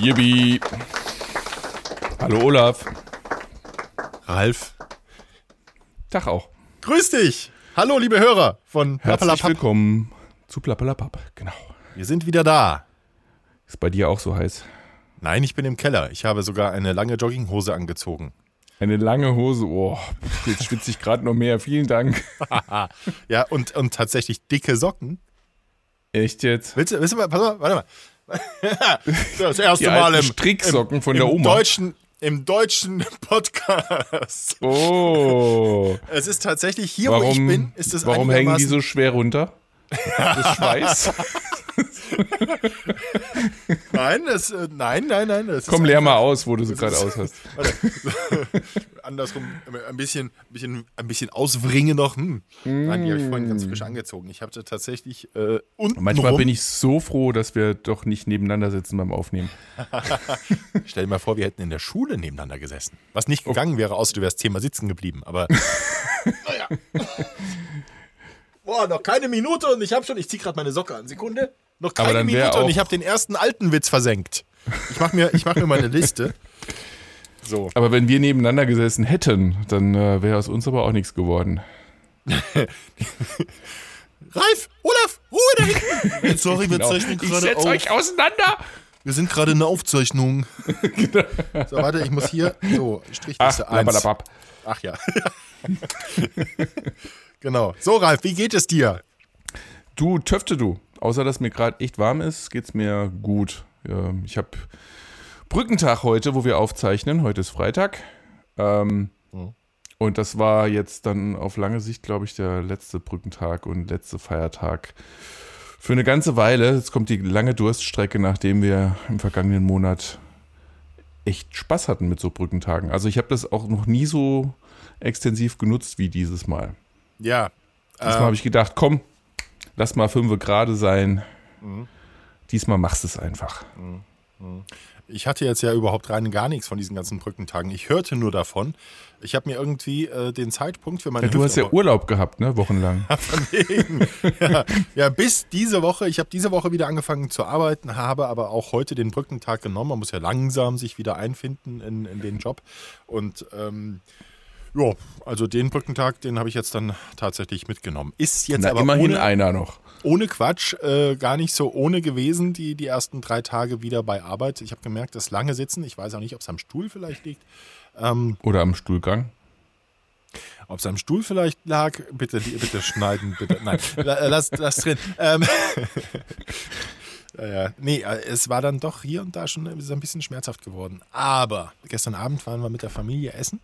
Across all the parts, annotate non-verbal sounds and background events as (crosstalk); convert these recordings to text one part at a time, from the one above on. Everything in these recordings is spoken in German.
Yippie. Hallo Olaf. Ralf. Tag auch. Grüß dich. Hallo, liebe Hörer von Herzlich willkommen zu Plappalapapp. Wir sind wieder da. Ist bei dir auch so heiß? Nein, ich bin im Keller. Ich habe sogar eine lange Jogginghose angezogen. Eine lange Hose. Oh, jetzt schwitze ich gerade noch mehr. Vielen Dank. (laughs) Ja, und, und tatsächlich dicke Socken. Echt jetzt? Willst du, willst du mal, pass mal, warte mal. (laughs) Das erste Die Mal im, Stricksocken im, von im der Oma. Deutschen, Im deutschen (laughs) Podcast. Oh. Es ist tatsächlich hier, wo ich Warum, bin, ist es warum hängen die so schwer runter? Das Schweiß. Nein, das, äh, nein, nein, nein. Das Komm, leer mal aus, wo du sie gerade aus hast. (laughs) andersrum ein bisschen, ein bisschen, ein bisschen auswringe noch. Hm. Nein, die habe ich vorhin ganz frisch angezogen. Ich hatte tatsächlich äh, unten Manchmal rum, bin ich so froh, dass wir doch nicht nebeneinander sitzen beim Aufnehmen. (laughs) Stell dir mal vor, wir hätten in der Schule nebeneinander gesessen. Was Oh. nicht gegangen wäre, außer du wärst zehnmal sitzen geblieben. Aber (laughs) naja. Boah, noch keine Minute und ich habe schon, ich ziehe gerade meine Socke an. Sekunde. Noch Aber keine dann wär Minute und auch- ich habe den ersten alten Witz versenkt. Ich mache mir, ich mach mir meine Liste. (laughs) So. Aber wenn wir nebeneinander gesessen hätten, dann äh, wäre aus uns aber auch nichts geworden. (laughs) Ralf, Olaf, Ruhe da hinten. (laughs) Sorry, wir Genau. zeichnen Ich gerade setz auf. euch auseinander. Wir sind gerade in der Aufzeichnung. So, warte, ich muss hier. So, Ach, Strichliste 1. blablabab. Ach ja. genau. So, Ralf, wie geht es dir? Du, Töfte du. Außer, dass mir gerade echt warm ist, geht's mir gut. Ähm, ich habe Brückentag heute, wo wir aufzeichnen. Heute ist Freitag. Ähm, Mhm. Und das war jetzt dann auf lange Sicht, glaube ich, der letzte Brückentag und letzte Feiertag für eine ganze Weile. Jetzt kommt die lange Durststrecke, nachdem wir im vergangenen Monat echt Spaß hatten mit so Brückentagen. Also ich habe das auch noch nie so extensiv genutzt wie dieses Mal. Ja. Diesmal ähm, habe ich gedacht, komm, lass mal fünf gerade sein. Mhm. Diesmal machst du es einfach. ich hatte jetzt ja überhaupt rein gar nichts von diesen ganzen Brückentagen. Ich hörte nur davon. Ich habe mir irgendwie äh, den Zeitpunkt für meine Ja, du hast ja Urlaub gehabt, ne? Wochenlang. (laughs) Ja, ja, bis diese Woche. Ich habe diese Woche wieder angefangen zu arbeiten, habe aber auch heute den Brückentag genommen. Man muss ja langsam sich wieder einfinden in, in den Job. Und ähm, ja, also den Brückentag, den habe ich jetzt dann tatsächlich mitgenommen. Ist jetzt Na, aber immerhin ohne, einer noch. ohne Quatsch äh, gar nicht so ohne gewesen, die, die ersten drei Tage wieder bei Arbeit. Ich habe gemerkt, das lange Sitzen, ich weiß auch nicht, ob es am Stuhl vielleicht liegt. Ähm, Oder am Stuhlgang. ob es am Stuhl vielleicht lag, bitte, bitte schneiden, bitte. Nein, la- lass, lass drin. Ähm, (laughs) ja, nee, äh, es war dann doch hier und da schon ein bisschen schmerzhaft geworden. Aber gestern Abend waren wir mit der Familie essen.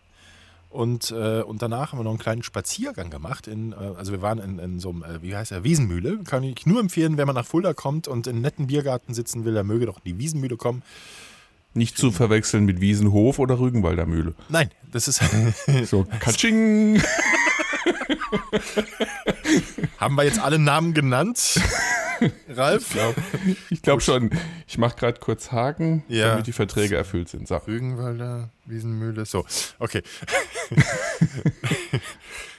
Und, äh, und danach haben wir noch einen kleinen Spaziergang gemacht. In, äh, also wir waren in, in so einem, äh, wie heißt der, Wiesenmühle. Kann ich nur empfehlen, wenn man nach Fulda kommt und in einen netten Biergarten sitzen will, der möge doch in die Wiesenmühle kommen. Nicht zu verwechseln mit Wiesenhof oder Rügenwalder Mühle. Nein, das ist, (laughs) (laughs) So, Katsching. (laughs) (laughs) haben wir jetzt alle Namen genannt? Ralf? Ich glaube schon. Ich mache gerade kurz Haken, Ja. damit die Verträge erfüllt sind. So. Rügenwalder, Wiesenmühle, so, okay. (laughs)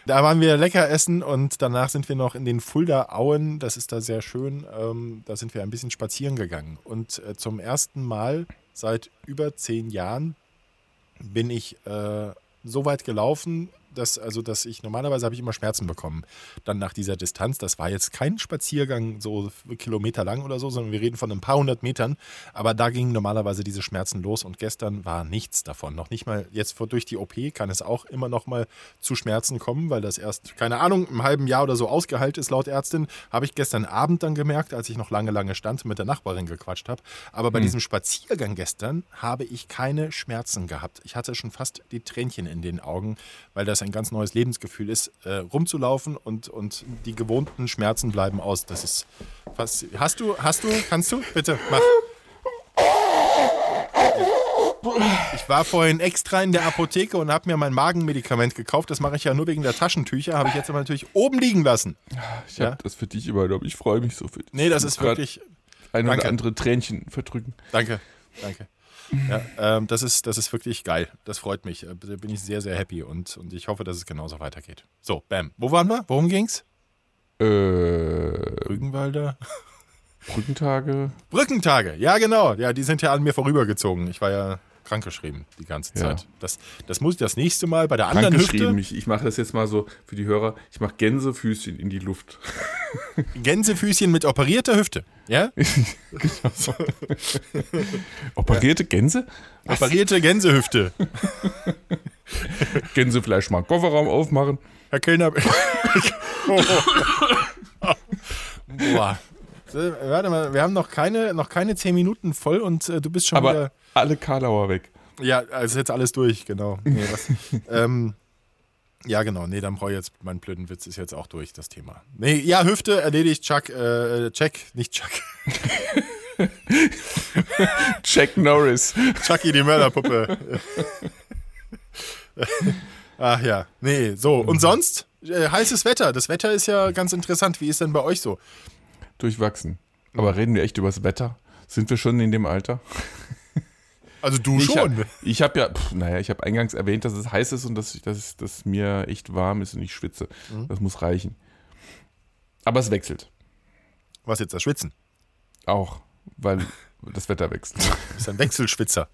da waren wir lecker essen und danach sind wir noch in den Fulda Auen, das ist da sehr schön, ähm, da sind wir ein bisschen spazieren gegangen. Und äh, zum ersten Mal seit über zehn Jahren bin ich äh, so weit gelaufen, dass, also, dass ich normalerweise habe ich immer Schmerzen bekommen. Dann nach dieser Distanz, das war jetzt kein Spaziergang so Kilometer lang oder so, sondern wir reden von ein paar hundert Metern. Aber da gingen normalerweise diese Schmerzen los und gestern war nichts davon. Noch nicht mal jetzt durch die OP kann es auch immer noch mal zu Schmerzen kommen, weil das erst, keine Ahnung, im halben Jahr oder so ausgeheilt ist laut Ärztin. Habe ich gestern Abend dann gemerkt, als ich noch lange, lange stand, mit der Nachbarin gequatscht habe. Aber bei diesem Spaziergang gestern habe ich keine Schmerzen gehabt. Ich hatte schon fast die Tränchen in den Augen, weil das ein ganz neues Lebensgefühl ist, äh, rumzulaufen und, und die gewohnten Schmerzen bleiben aus. Das ist fast. Hast du, hast du, kannst du? Bitte, mach. Ich war vorhin extra in der Apotheke und habe mir mein Magenmedikament gekauft. Das mache ich ja nur wegen der Taschentücher. Habe ich jetzt aber natürlich oben liegen lassen. Ich habe Ja. das für dich übernommen. Ich freue mich so für dich. Nee, das ist wirklich. Ein Danke. oder andere Tränchen verdrücken. Danke, danke. Ja, ähm, das, ist, das ist wirklich geil. Das freut mich. Äh, Da bin ich sehr, sehr happy und, und ich hoffe, dass es genauso weitergeht. So, bam. Wo waren wir? Worum ging's? Äh, Rügenwalder? Brückentage. Brückentage, ja genau. Ja, die sind ja an mir vorübergezogen. Ich war ja krankgeschrieben die ganze Ja. Zeit. Das, das muss ich das nächste Mal bei der anderen. Hüfte. Ich, ich mache das jetzt mal so für die Hörer. Ich mache Gänsefüßchen in die Luft. (laughs) Gänsefüßchen mit operierter Hüfte. Ja? (laughs) (laughs) Operierte Gänse? Operierte Gänsehüfte. Gänsefleisch mal Kofferraum aufmachen. Herr Kellner. Boah. So, Warte mal, wir haben noch keine, noch keine zehn Minuten voll und äh, du bist schon Aber wieder. alle Karlauer weg. Ja, also ist jetzt alles durch, genau. Nee, was, (laughs) ähm, ja, genau. Nee, dann brauche ich jetzt, mein blöden Witz ist jetzt auch durch, das Thema. Nee, ja, Hüfte erledigt, Chuck, äh, Check, nicht Chuck. (laughs) Jack Norris. Chucky, die Mörderpuppe. Ach ja, nee, so. Und sonst? Äh, heißes Wetter. Das Wetter ist ja ganz interessant. Wie ist denn bei euch so? Durchwachsen. Aber reden wir echt über das Wetter? Sind wir schon in dem Alter? Also du Ich hab- schon. Ich habe ja, pff, naja, ich habe eingangs erwähnt, dass es heiß ist und dass, ich- dass, dass mir echt warm ist und ich schwitze. Mhm. Das muss reichen. Aber es wechselt. Was jetzt, das Schwitzen? Auch, weil das Wetter wechselt. Du (laughs) bist ein Wechselschwitzer.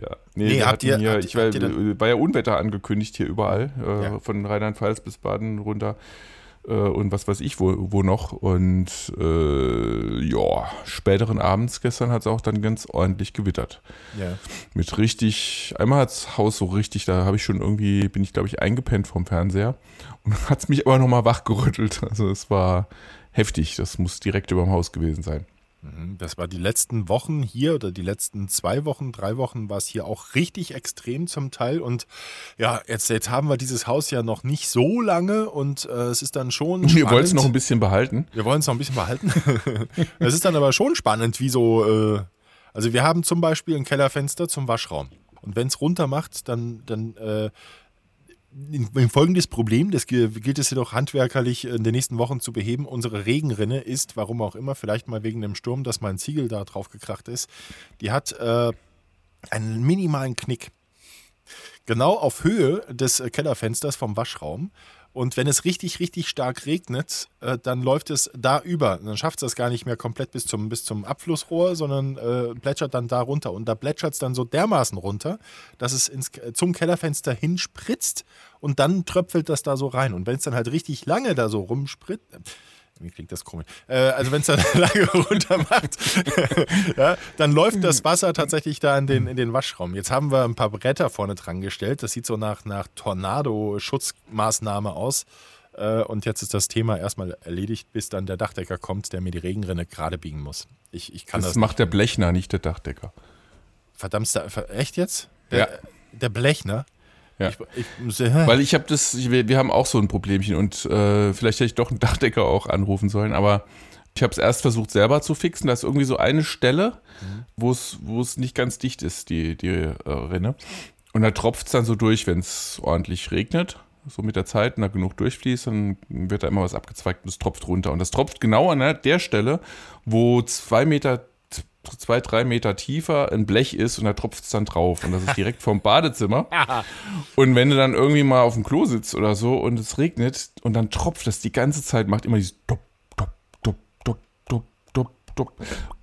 Ja. Nee, Nee, habt ihr- hier, habt- ich war, war ja Unwetter angekündigt hier überall, äh, Ja. von Rheinland-Pfalz bis Baden runter äh, und was weiß ich wo, wo noch. Und äh, ja, späteren Abends gestern hat es auch dann ganz ordentlich gewittert. Ja. Mit richtig, einmal hat das Haus so richtig, da habe ich schon irgendwie, bin ich glaube ich eingepennt vom Fernseher und hat es mich aber nochmal wachgerüttelt. Also es war heftig, das muss direkt über dem Haus gewesen sein. Mhm, Das war die letzten Wochen hier oder die letzten zwei Wochen, drei Wochen war es hier auch richtig extrem zum Teil. Und ja, jetzt, jetzt haben wir dieses Haus ja noch nicht so lange und äh, es ist dann schon. (laughs) Wir wollen es spannend. noch ein bisschen behalten. Wir wollen es noch ein bisschen behalten. es ist dann aber schon spannend, wie so. Äh, also, wir haben zum Beispiel ein Kellerfenster zum Waschraum. Und wenn es runter macht, dann. dann äh, in- in folgendes Problem, das gilt es jedoch handwerkerlich in den nächsten Wochen zu beheben. Unsere Regenrinne ist, warum auch immer, vielleicht mal wegen dem Sturm, dass mein Ziegel da drauf gekracht ist, die hat äh, einen minimalen Knick. Genau auf Höhe des äh, Kellerfensters vom Waschraum. Und wenn es richtig, richtig stark regnet, äh, dann läuft es da über. Dann schafft es das gar nicht mehr komplett bis zum, bis zum Abflussrohr, sondern äh, plätschert dann da runter. Und da plätschert es dann so dermaßen runter, dass es ins, zum Kellerfenster hinspritzt und dann tröpfelt das da so rein. Und wenn es dann halt richtig lange da so rumspritzt, wie klingt das komisch? Äh, also wenn es dann (laughs) lange runter macht, (laughs) ja, dann läuft das Wasser tatsächlich da in den, in den Waschraum. Jetzt haben wir ein paar Bretter vorne dran gestellt. Das sieht so nach, nach Tornado-Schutzmaßnahme aus. Äh, und jetzt ist das Thema erstmal erledigt, bis dann der Dachdecker kommt, der mir die Regenrinne gerade biegen muss. Ich, ich kann Das das, macht der Blechner, nicht der Dachdecker. verdammt, ver- echt jetzt? Der, Ja. der Blechner? Ja. Ich, ich, hä? Weil ich habe das, ich, wir wir haben auch so ein Problemchen und äh, vielleicht hätte ich doch einen (laughs) Dachdecker auch anrufen sollen, aber ich habe es erst versucht selber zu fixen. Da ist irgendwie so eine Stelle, wo es wo es nicht ganz dicht ist, die, die äh, Rinne. Und da tropft es dann so durch, wenn es ordentlich regnet, so mit der Zeit und da genug durchfließt, dann wird da immer was abgezweigt und es tropft runter. Und das tropft genau an der- Stelle, wo zwei Meter, zwei, drei Meter tiefer ein Blech ist und da tropft es dann drauf. Und das ist direkt vom Badezimmer. (laughs) Und wenn du dann irgendwie mal auf dem Klo sitzt oder so und es regnet und dann tropft das die ganze Zeit, macht immer dieses Dup, Dup, Dup, Dup, Dup, Dup, Dup.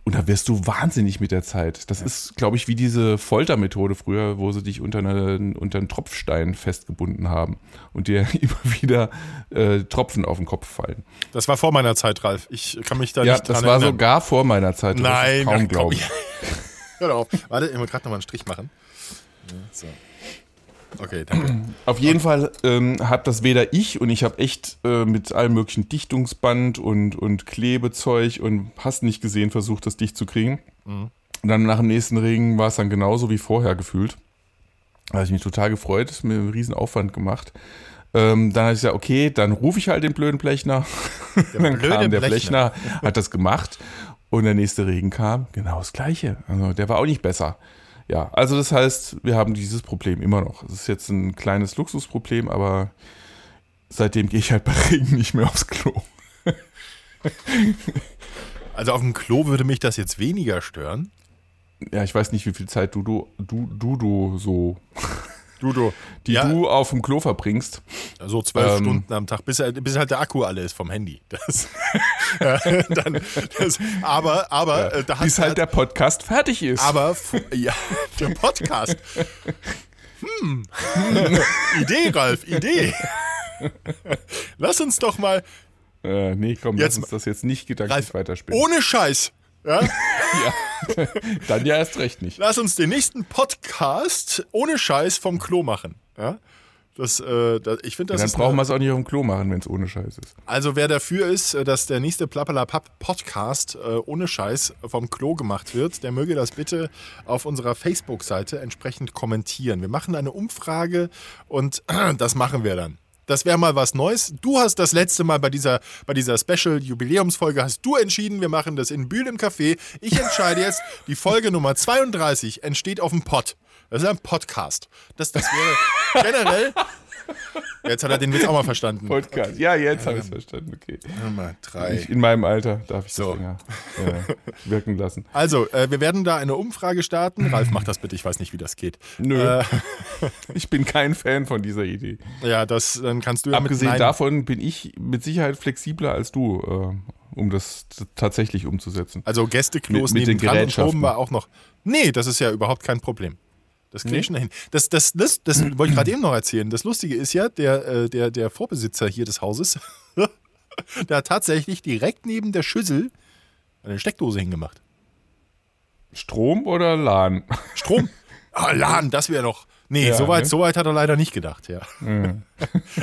Und da wirst du wahnsinnig mit der Zeit. Das ist, glaube ich, wie diese Foltermethode früher, wo sie dich unter, eine, unter einen Tropfstein festgebunden haben und dir (laughs) immer wieder äh, Tropfen auf den Kopf fallen. das war vor meiner Zeit, Ralf. Ich kann mich da Ja, nicht dran das war erinnern. sogar vor meiner Zeit. Nein, kaum glauben. ja. (laughs) Hör doch auf. Warte, ich muss gerade nochmal einen Strich machen. Ja, so. Okay, danke. (clears throat) Auf jeden Fall ähm, hat das weder ich und ich habe echt äh, mit allem möglichen Dichtungsband und, und Klebezeug und hast nicht gesehen versucht, das dicht zu kriegen. Und dann nach dem nächsten Regen war es dann genauso wie vorher gefühlt. Da habe ich mich total gefreut, mir einen riesen Aufwand gemacht. Ähm, dann habe ich gesagt, okay, dann rufe ich halt den blöden Blechner. (laughs) Der dann blöde kam der Blechner. Blechner, hat das gemacht und der nächste Regen kam, genau das gleiche. Also der war auch nicht besser. Ja, also das heißt, wir haben dieses Problem immer noch. Es ist jetzt ein kleines Luxusproblem, aber seitdem gehe ich halt bei Regen nicht mehr aufs Klo. (laughs) Also auf dem Klo würde mich das jetzt weniger stören. Ja, ich weiß nicht, wie viel Zeit du, du, du, du, du so, Dudo. die Ja. du auf dem Klo verbringst. So zwölf Ähm. Stunden am Tag, bis, halt- bis halt der Akku alle ist vom Handy. (laughs) Das, ja, dann, das, aber aber äh, da Bis halt der Podcast fertig ist. Aber ja, (laughs) der Podcast. Hm. Idee, Ralf, Idee. Lass uns doch mal äh, nee, komm, Jetzt lass uns das jetzt nicht gedanklich Ralf, weiterspielen. ohne Scheiß. (laughs) Ja? Dann ja erst recht nicht. Lass uns den nächsten Podcast ohne Scheiß vom Klo machen. Ja? Das, äh, das, ich finde, das Dann ist brauchen wir es auch nicht auf dem Klo machen, wenn es ohne Scheiß ist. Also wer dafür ist, äh, dass der nächste Plappalapapp Podcast äh, ohne Scheiß vom Klo gemacht wird, der möge das bitte auf unserer Facebook-Seite entsprechend kommentieren. Wir machen eine Umfrage und (clears throat) das machen wir dann. Das wäre mal was Neues. Du hast das letzte Mal bei dieser, bei dieser Special-Jubiläumsfolge hast du entschieden, wir machen das in Bühl im Café. Ich entscheide jetzt, (laughs) die Folge Nummer 32 entsteht auf dem Pod. Das ist ein Podcast. Das, das wäre generell. Jetzt hat er den Witz auch mal verstanden. Podcast. Ja, jetzt habe ich es verstanden. Okay. Nummer drei. Ich, in meinem Alter darf ich So. das länger äh, wirken lassen. (laughs) Also, äh, wir werden da eine Umfrage starten. Ralf, mach das bitte, ich weiß nicht, wie das geht. Nö. Äh, (laughs) Ich bin kein Fan von dieser Idee. ja, das, dann kannst du ja Abgesehen davon bin ich mit Sicherheit flexibler als du, äh, um das tatsächlich umzusetzen. Also Gästeklos Mit- mit den nebendran und oben war auch noch. Nee, das ist ja überhaupt kein Problem. Das kriege ich schon dahin. Das, das, das, das (clears throat) wollte ich gerade eben noch erzählen. Das Lustige ist ja, der, äh, der, der Vorbesitzer hier des Hauses, (laughs) der hat tatsächlich direkt neben der Schüssel eine Steckdose hingemacht. Strom oder LAN? Strom. (laughs) Ah, LAN, das wäre doch. Nee, Ja, so weit ne? so hat er leider nicht gedacht, ja. (laughs)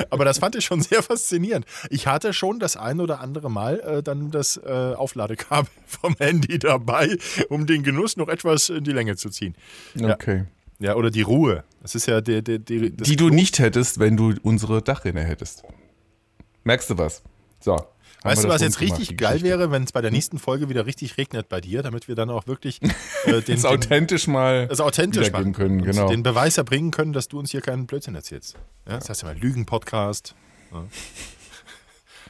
Aber das fand ich schon sehr faszinierend. Ich hatte schon das ein oder andere Mal äh, dann das äh, Aufladekabel vom Handy dabei, um den Genuss noch etwas in die Länge zu ziehen. Okay. Ja, oder die Ruhe. Das ist ja der, der das Die du nicht hättest, wenn du unsere Dachrinne hättest. Merkst du was? So. Weißt du, was jetzt gemacht, richtig die geil wäre, wenn es bei der nächsten Folge wieder richtig regnet bei dir, damit wir dann auch wirklich äh, (laughs) den, Das den, authentisch mal das authentisch machen können. Genau. den Beweis erbringen können, dass du uns hier keinen Blödsinn erzählst. Ja, das heißt ja mal Lügen-Podcast. Ja. (laughs)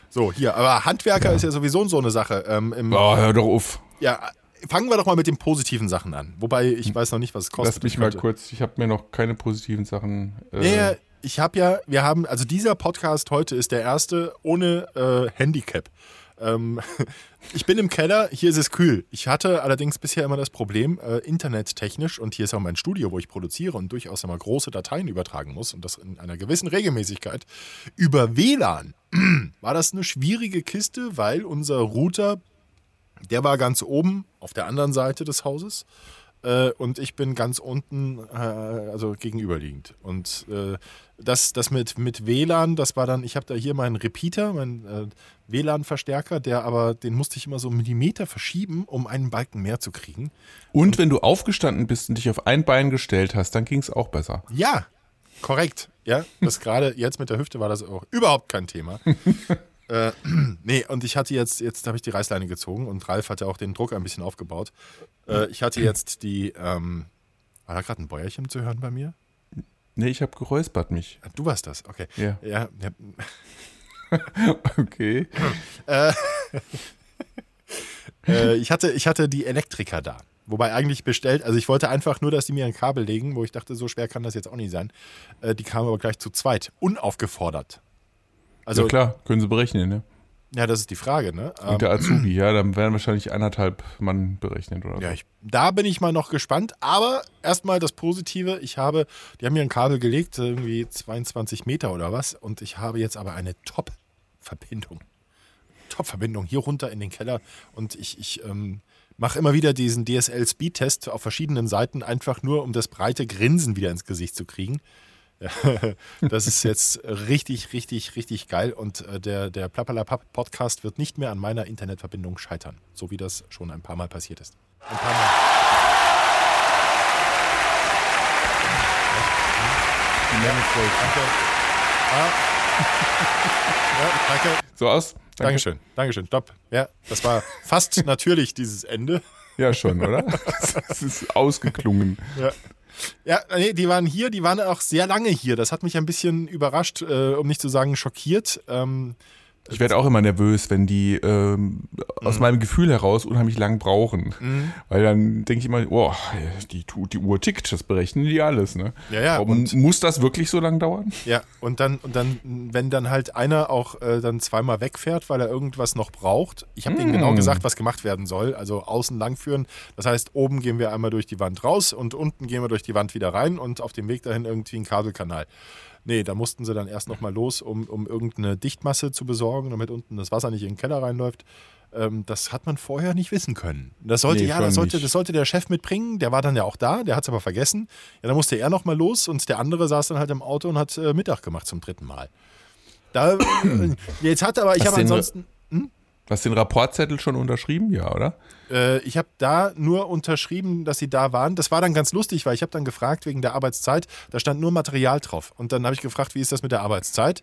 So, hier, aber Handwerker ist ja sowieso so eine Sache. Ähm, im, Oh, hör doch auf. Ja, fangen wir doch mal mit den positiven Sachen an. Wobei ich weiß noch nicht, was es kostet. Lass mich Ich mal kurz. Ich habe mir noch keine positiven Sachen. Äh, Nee, ich habe ja, wir haben, also dieser Podcast heute ist der erste ohne äh, Handicap. Ähm, (laughs) ich bin im Keller, hier ist es kühl. Ich hatte allerdings bisher immer das Problem, äh, internettechnisch, und hier ist auch mein Studio, wo ich produziere und durchaus immer große Dateien übertragen muss und das in einer gewissen Regelmäßigkeit, über WLAN (clears throat) war das eine schwierige Kiste, weil unser Router, der war ganz oben auf der anderen Seite des Hauses äh, und ich bin ganz unten, äh, also gegenüberliegend. Und äh, das, das mit, mit WLAN, das war dann, ich habe da hier meinen Repeater, meinen äh, WLAN-Verstärker, der aber, den musste ich immer so einen Millimeter verschieben, um einen Balken mehr zu kriegen. Und wenn du aufgestanden bist und dich auf ein Bein gestellt hast, dann ging es auch besser. Ja, korrekt. Ja, das gerade jetzt mit der Hüfte war das auch überhaupt kein Thema. (laughs) äh, (clears throat) nee, und ich hatte jetzt, jetzt habe ich die Reißleine gezogen und Ralf hatte auch den Druck ein bisschen aufgebaut. Äh, ich hatte jetzt die, ähm, war da gerade ein Bäuerchen zu hören bei mir? Nee, ich habe geräuspert mich. Du warst das, okay. Ja. Ja, ja. (laughs) Okay. (laughs) Äh, ich, hatte, ich hatte die Elektriker da. Wobei eigentlich bestellt, also ich wollte einfach nur, dass die mir ein Kabel legen, wo ich dachte, so schwer kann das jetzt auch nicht sein. Äh, die kamen aber gleich zu zweit, unaufgefordert. Also, ja klar, können sie berechnen, ne? ja, das ist die Frage, ne? Ähm, Und der Azubi, ja, dann werden wahrscheinlich anderthalb Mann berechnet oder Ja, ich, da bin ich mal noch gespannt. Aber erstmal das Positive. Ich habe, die haben mir ein Kabel gelegt, irgendwie 22 Meter oder was. Und ich habe jetzt aber eine Top-Verbindung. Top-Verbindung hier runter in den Keller. Und ich, ich ähm, mache immer wieder diesen DSL-Speed-Test auf verschiedenen Seiten, einfach nur, um das breite Grinsen wieder ins Gesicht zu kriegen. Ja, (laughs) das ist jetzt richtig, richtig, richtig geil. Und äh, der, der Plappalapapp-Podcast wird nicht mehr an meiner Internetverbindung scheitern. So wie das schon ein paar Mal passiert ist. Ein paar Mal. Die Menge voll. Danke. Ah. ja, danke. So aus? Danke. Dankeschön. Dankeschön. Stopp. Ja, das war fast (laughs) natürlich dieses Ende. Ja, schon, oder? (laughs) Das ist ausgeklungen. Ja. Ja, nee, die waren hier, die waren auch sehr lange hier. Das hat mich ein bisschen überrascht, äh, um nicht zu sagen schockiert. Ähm, ich werde auch immer nervös, wenn die ähm, aus Mhm. meinem Gefühl heraus unheimlich lang brauchen. Weil dann denke ich immer, oh, die, die Uhr tickt, das berechnen die alles. Ne? Ja, ja, und- muss das wirklich so lang dauern? Ja, und dann, und dann, wenn dann halt einer auch äh, dann zweimal wegfährt, weil er irgendwas noch braucht. Ich habe denen genau gesagt, was gemacht werden soll. Also außen langführen. Das heißt, oben gehen wir einmal durch die Wand raus und unten gehen wir durch die Wand wieder rein und auf dem Weg dahin irgendwie ein Kabelkanal. Nee, da mussten sie dann erst nochmal los, um, um irgendeine Dichtmasse zu besorgen, damit unten das Wasser nicht in den Keller reinläuft. Ähm, das hat man vorher nicht wissen können. Das sollte, Nee, ja, das sollte, das sollte der Chef mitbringen. Der war dann ja auch da, der hat es aber vergessen. Ja, dann musste er nochmal los und der andere saß dann halt im Auto und hat äh, Mittag gemacht zum dritten Mal. Da, (coughs) jetzt hat aber, ich habe ansonsten, Hast du den Rapportzettel schon unterschrieben? Ja, oder? äh, ich habe da nur unterschrieben, dass sie da waren. Das war dann ganz lustig, weil ich habe dann gefragt wegen der Arbeitszeit. Da stand nur Material drauf. Und dann habe ich gefragt, wie ist das mit der Arbeitszeit?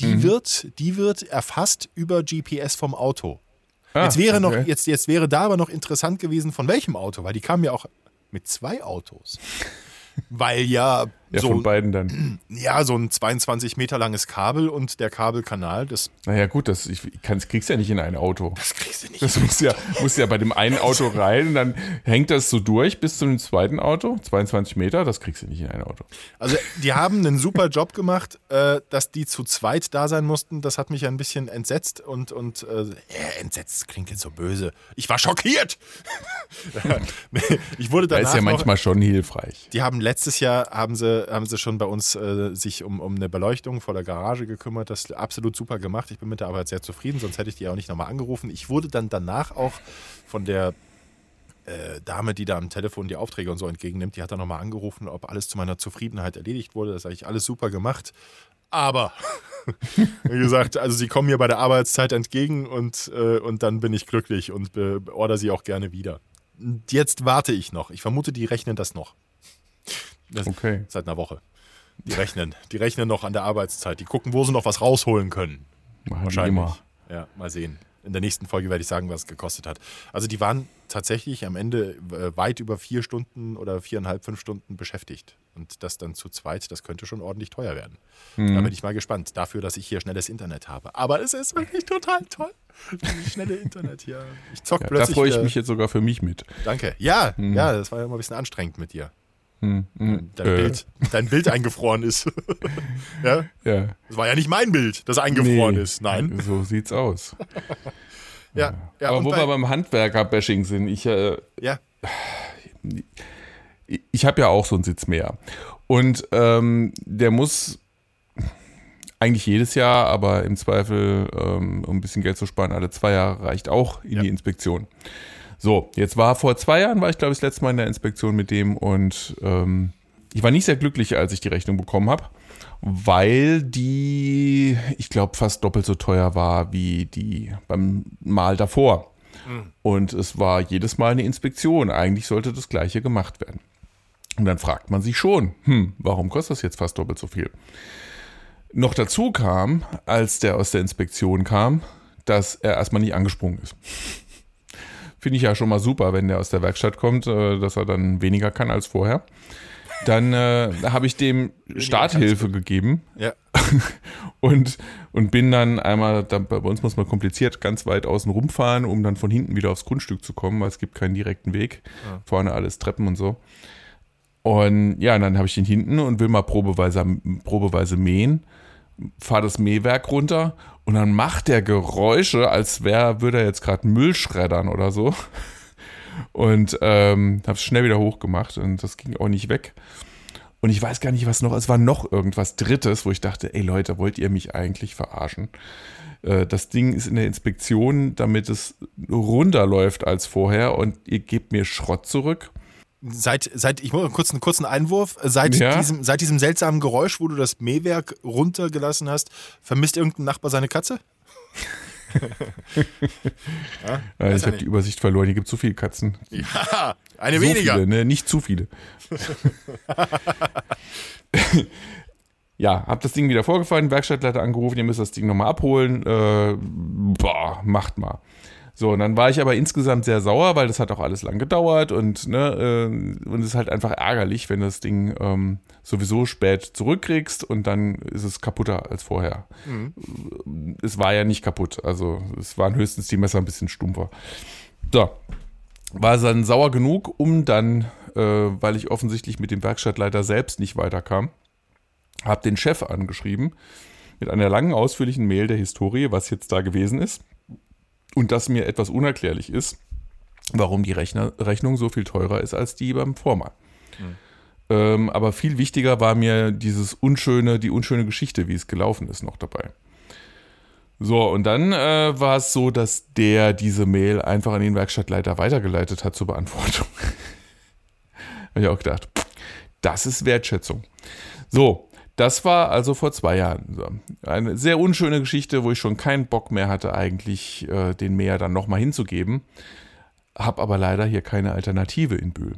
Die, wird, die wird erfasst über GPS vom Auto. Ah, jetzt, wäre noch, okay. jetzt, jetzt wäre da aber noch interessant gewesen, von welchem Auto, weil die kamen ja auch mit zwei Autos. (laughs) Weil ja, Ja, so, von beiden dann. (clears throat) ja, so ein 22 Meter langes Kabel und der Kabelkanal, das, Naja, gut, das ich, kann's, kriegst ja nicht in ein Auto. das kriegst du nicht. Das muss ja, muss ja bei dem einen Auto (laughs) rein und dann hängt das so durch bis zum zweiten Auto. 22 Meter, das kriegst du nicht in ein Auto. Also die haben einen super (laughs) Job gemacht, äh, dass die zu zweit da sein mussten. Das hat mich ein bisschen entsetzt und, und äh, entsetzt klingt jetzt so böse. Ich war schockiert. (laughs) Ich wurde Da danach ist ja noch, manchmal schon hilfreich. Die haben letztes Jahr haben sie, haben sie schon bei uns äh, sich um, um eine Beleuchtung vor der Garage gekümmert. Das ist absolut super gemacht. Ich bin mit der Arbeit sehr zufrieden, sonst hätte ich die auch nicht nochmal angerufen. Ich wurde dann danach auch von der äh, Dame, die da am Telefon die Aufträge und so entgegennimmt, die hat dann nochmal angerufen, ob alles zu meiner Zufriedenheit erledigt wurde. Das ist eigentlich alles super gemacht. Aber, (laughs) wie gesagt, also sie kommen mir bei der Arbeitszeit entgegen und, äh, und dann bin ich glücklich und be beorder sie auch gerne wieder. Jetzt warte ich noch. Ich vermute, die rechnen das noch. Das, Okay. Seit einer Woche. Die rechnen. Die rechnen noch an der Arbeitszeit. Die gucken, wo sie noch was rausholen können. Die Wahrscheinlich. immer. Ja, mal sehen. In der nächsten Folge werde ich sagen, was es gekostet hat. Also die waren tatsächlich am Ende äh, weit über vier Stunden oder viereinhalb, fünf Stunden beschäftigt. Und das dann zu zweit, das könnte schon ordentlich teuer werden. Mhm. Da bin ich mal gespannt. Dafür, dass ich hier schnelles Internet habe. Aber es ist wirklich total toll. Dieses schnelle Internet hier. Ich zock Ja, da plötzlich. freue ich mich jetzt sogar für mich mit. Danke. Ja, ja, das war ja immer ein bisschen anstrengend mit dir. Hm, hm, Dein, äh, Bild, dein Bild eingefroren ist. (laughs) ja? Ja. Das war ja nicht mein Bild, das eingefroren Nee, ist. Nein. So sieht's aus. Ja, ja, Aber wo bei- wir beim Handwerker-Bashing sind, ich, äh, ja. ich habe ja auch so einen Sitz mehr. Und ähm, der muss eigentlich jedes Jahr, aber im Zweifel, ähm, um ein bisschen Geld zu sparen, alle zwei Jahre reicht auch in Ja. die Inspektion. So, jetzt war vor zwei Jahren, war ich glaube ich das letzte Mal in der Inspektion mit dem und ähm, ich war nicht sehr glücklich, als ich die Rechnung bekommen habe, weil die, ich glaube, fast doppelt so teuer war wie die beim Mal davor. Und es war jedes Mal eine Inspektion. Eigentlich sollte das gleiche gemacht werden. Und dann fragt man sich schon, hm, warum kostet das jetzt fast doppelt so viel? Noch dazu kam, als der aus der Inspektion kam, dass er erstmal nicht angesprungen ist. Finde ich ja schon mal super, wenn der aus der Werkstatt kommt, äh, dass er dann weniger kann als vorher. Dann äh, habe ich dem Starthilfe gegeben Ja. (laughs) und, und bin dann einmal, da, bei uns muss man kompliziert ganz weit außen rumfahren, um dann von hinten wieder aufs Grundstück zu kommen, weil es gibt keinen direkten Weg. Vorne alles Treppen und so. Und ja, und dann habe ich den hinten und will mal probeweise, probeweise mähen, fahre das Mähwerk runter und dann macht der Geräusche, als wäre, würde er jetzt gerade Müll schreddern oder so. (laughs) Und ähm, habe es schnell wieder hochgemacht und das ging auch nicht weg. Und ich weiß gar nicht, was noch, es war noch irgendwas Drittes, wo ich dachte, ey Leute, wollt ihr mich eigentlich verarschen? Äh, Das Ding ist in der Inspektion, damit es runterläuft als vorher und ihr gebt mir Schrott zurück. Seit, seit, ich muss kurz einen kurzen Einwurf. Seit, Ja? diesem, seit diesem seltsamen Geräusch, wo du das Mähwerk runtergelassen hast, vermisst irgendein Nachbar seine Katze? (laughs) ja, ich habe die Übersicht verloren, hier gibt so viele Katzen. Ja, eine so weniger. Viele, ne? Nicht zu viele. (laughs) ja, hab das Ding wieder vorgefahren, Werkstattleiter angerufen, ihr müsst das Ding nochmal abholen. Äh, boah, macht mal. So, und dann war ich aber insgesamt sehr sauer, weil das hat auch alles lang gedauert und ne, äh, und es ist halt einfach ärgerlich, wenn das Ding ähm, sowieso spät zurückkriegst und dann ist es kaputter als vorher. Mhm. Es war ja nicht kaputt, also es waren höchstens die Messer ein bisschen stumpfer. So, war es dann sauer genug, um dann, äh, weil ich offensichtlich mit dem Werkstattleiter selbst nicht weiterkam, habe den Chef angeschrieben mit einer langen, ausführlichen Mail der Historie, was jetzt da gewesen ist und dass mir etwas unerklärlich ist, warum die Rechner, Rechnung so viel teurer ist als die beim Vormann. Mhm. Ähm, aber viel wichtiger war mir dieses unschöne, die unschöne Geschichte, wie es gelaufen ist, noch dabei. So, und dann äh, war es so, dass der diese Mail einfach an den Werkstattleiter weitergeleitet hat zur Beantwortung. (laughs) Habe ich auch gedacht, das ist Wertschätzung. So, das war also vor zwei Jahren. Eine sehr unschöne Geschichte, wo ich schon keinen Bock mehr hatte, eigentlich äh, den Meer dann nochmal hinzugeben. Hab aber leider hier keine Alternative in Bühl.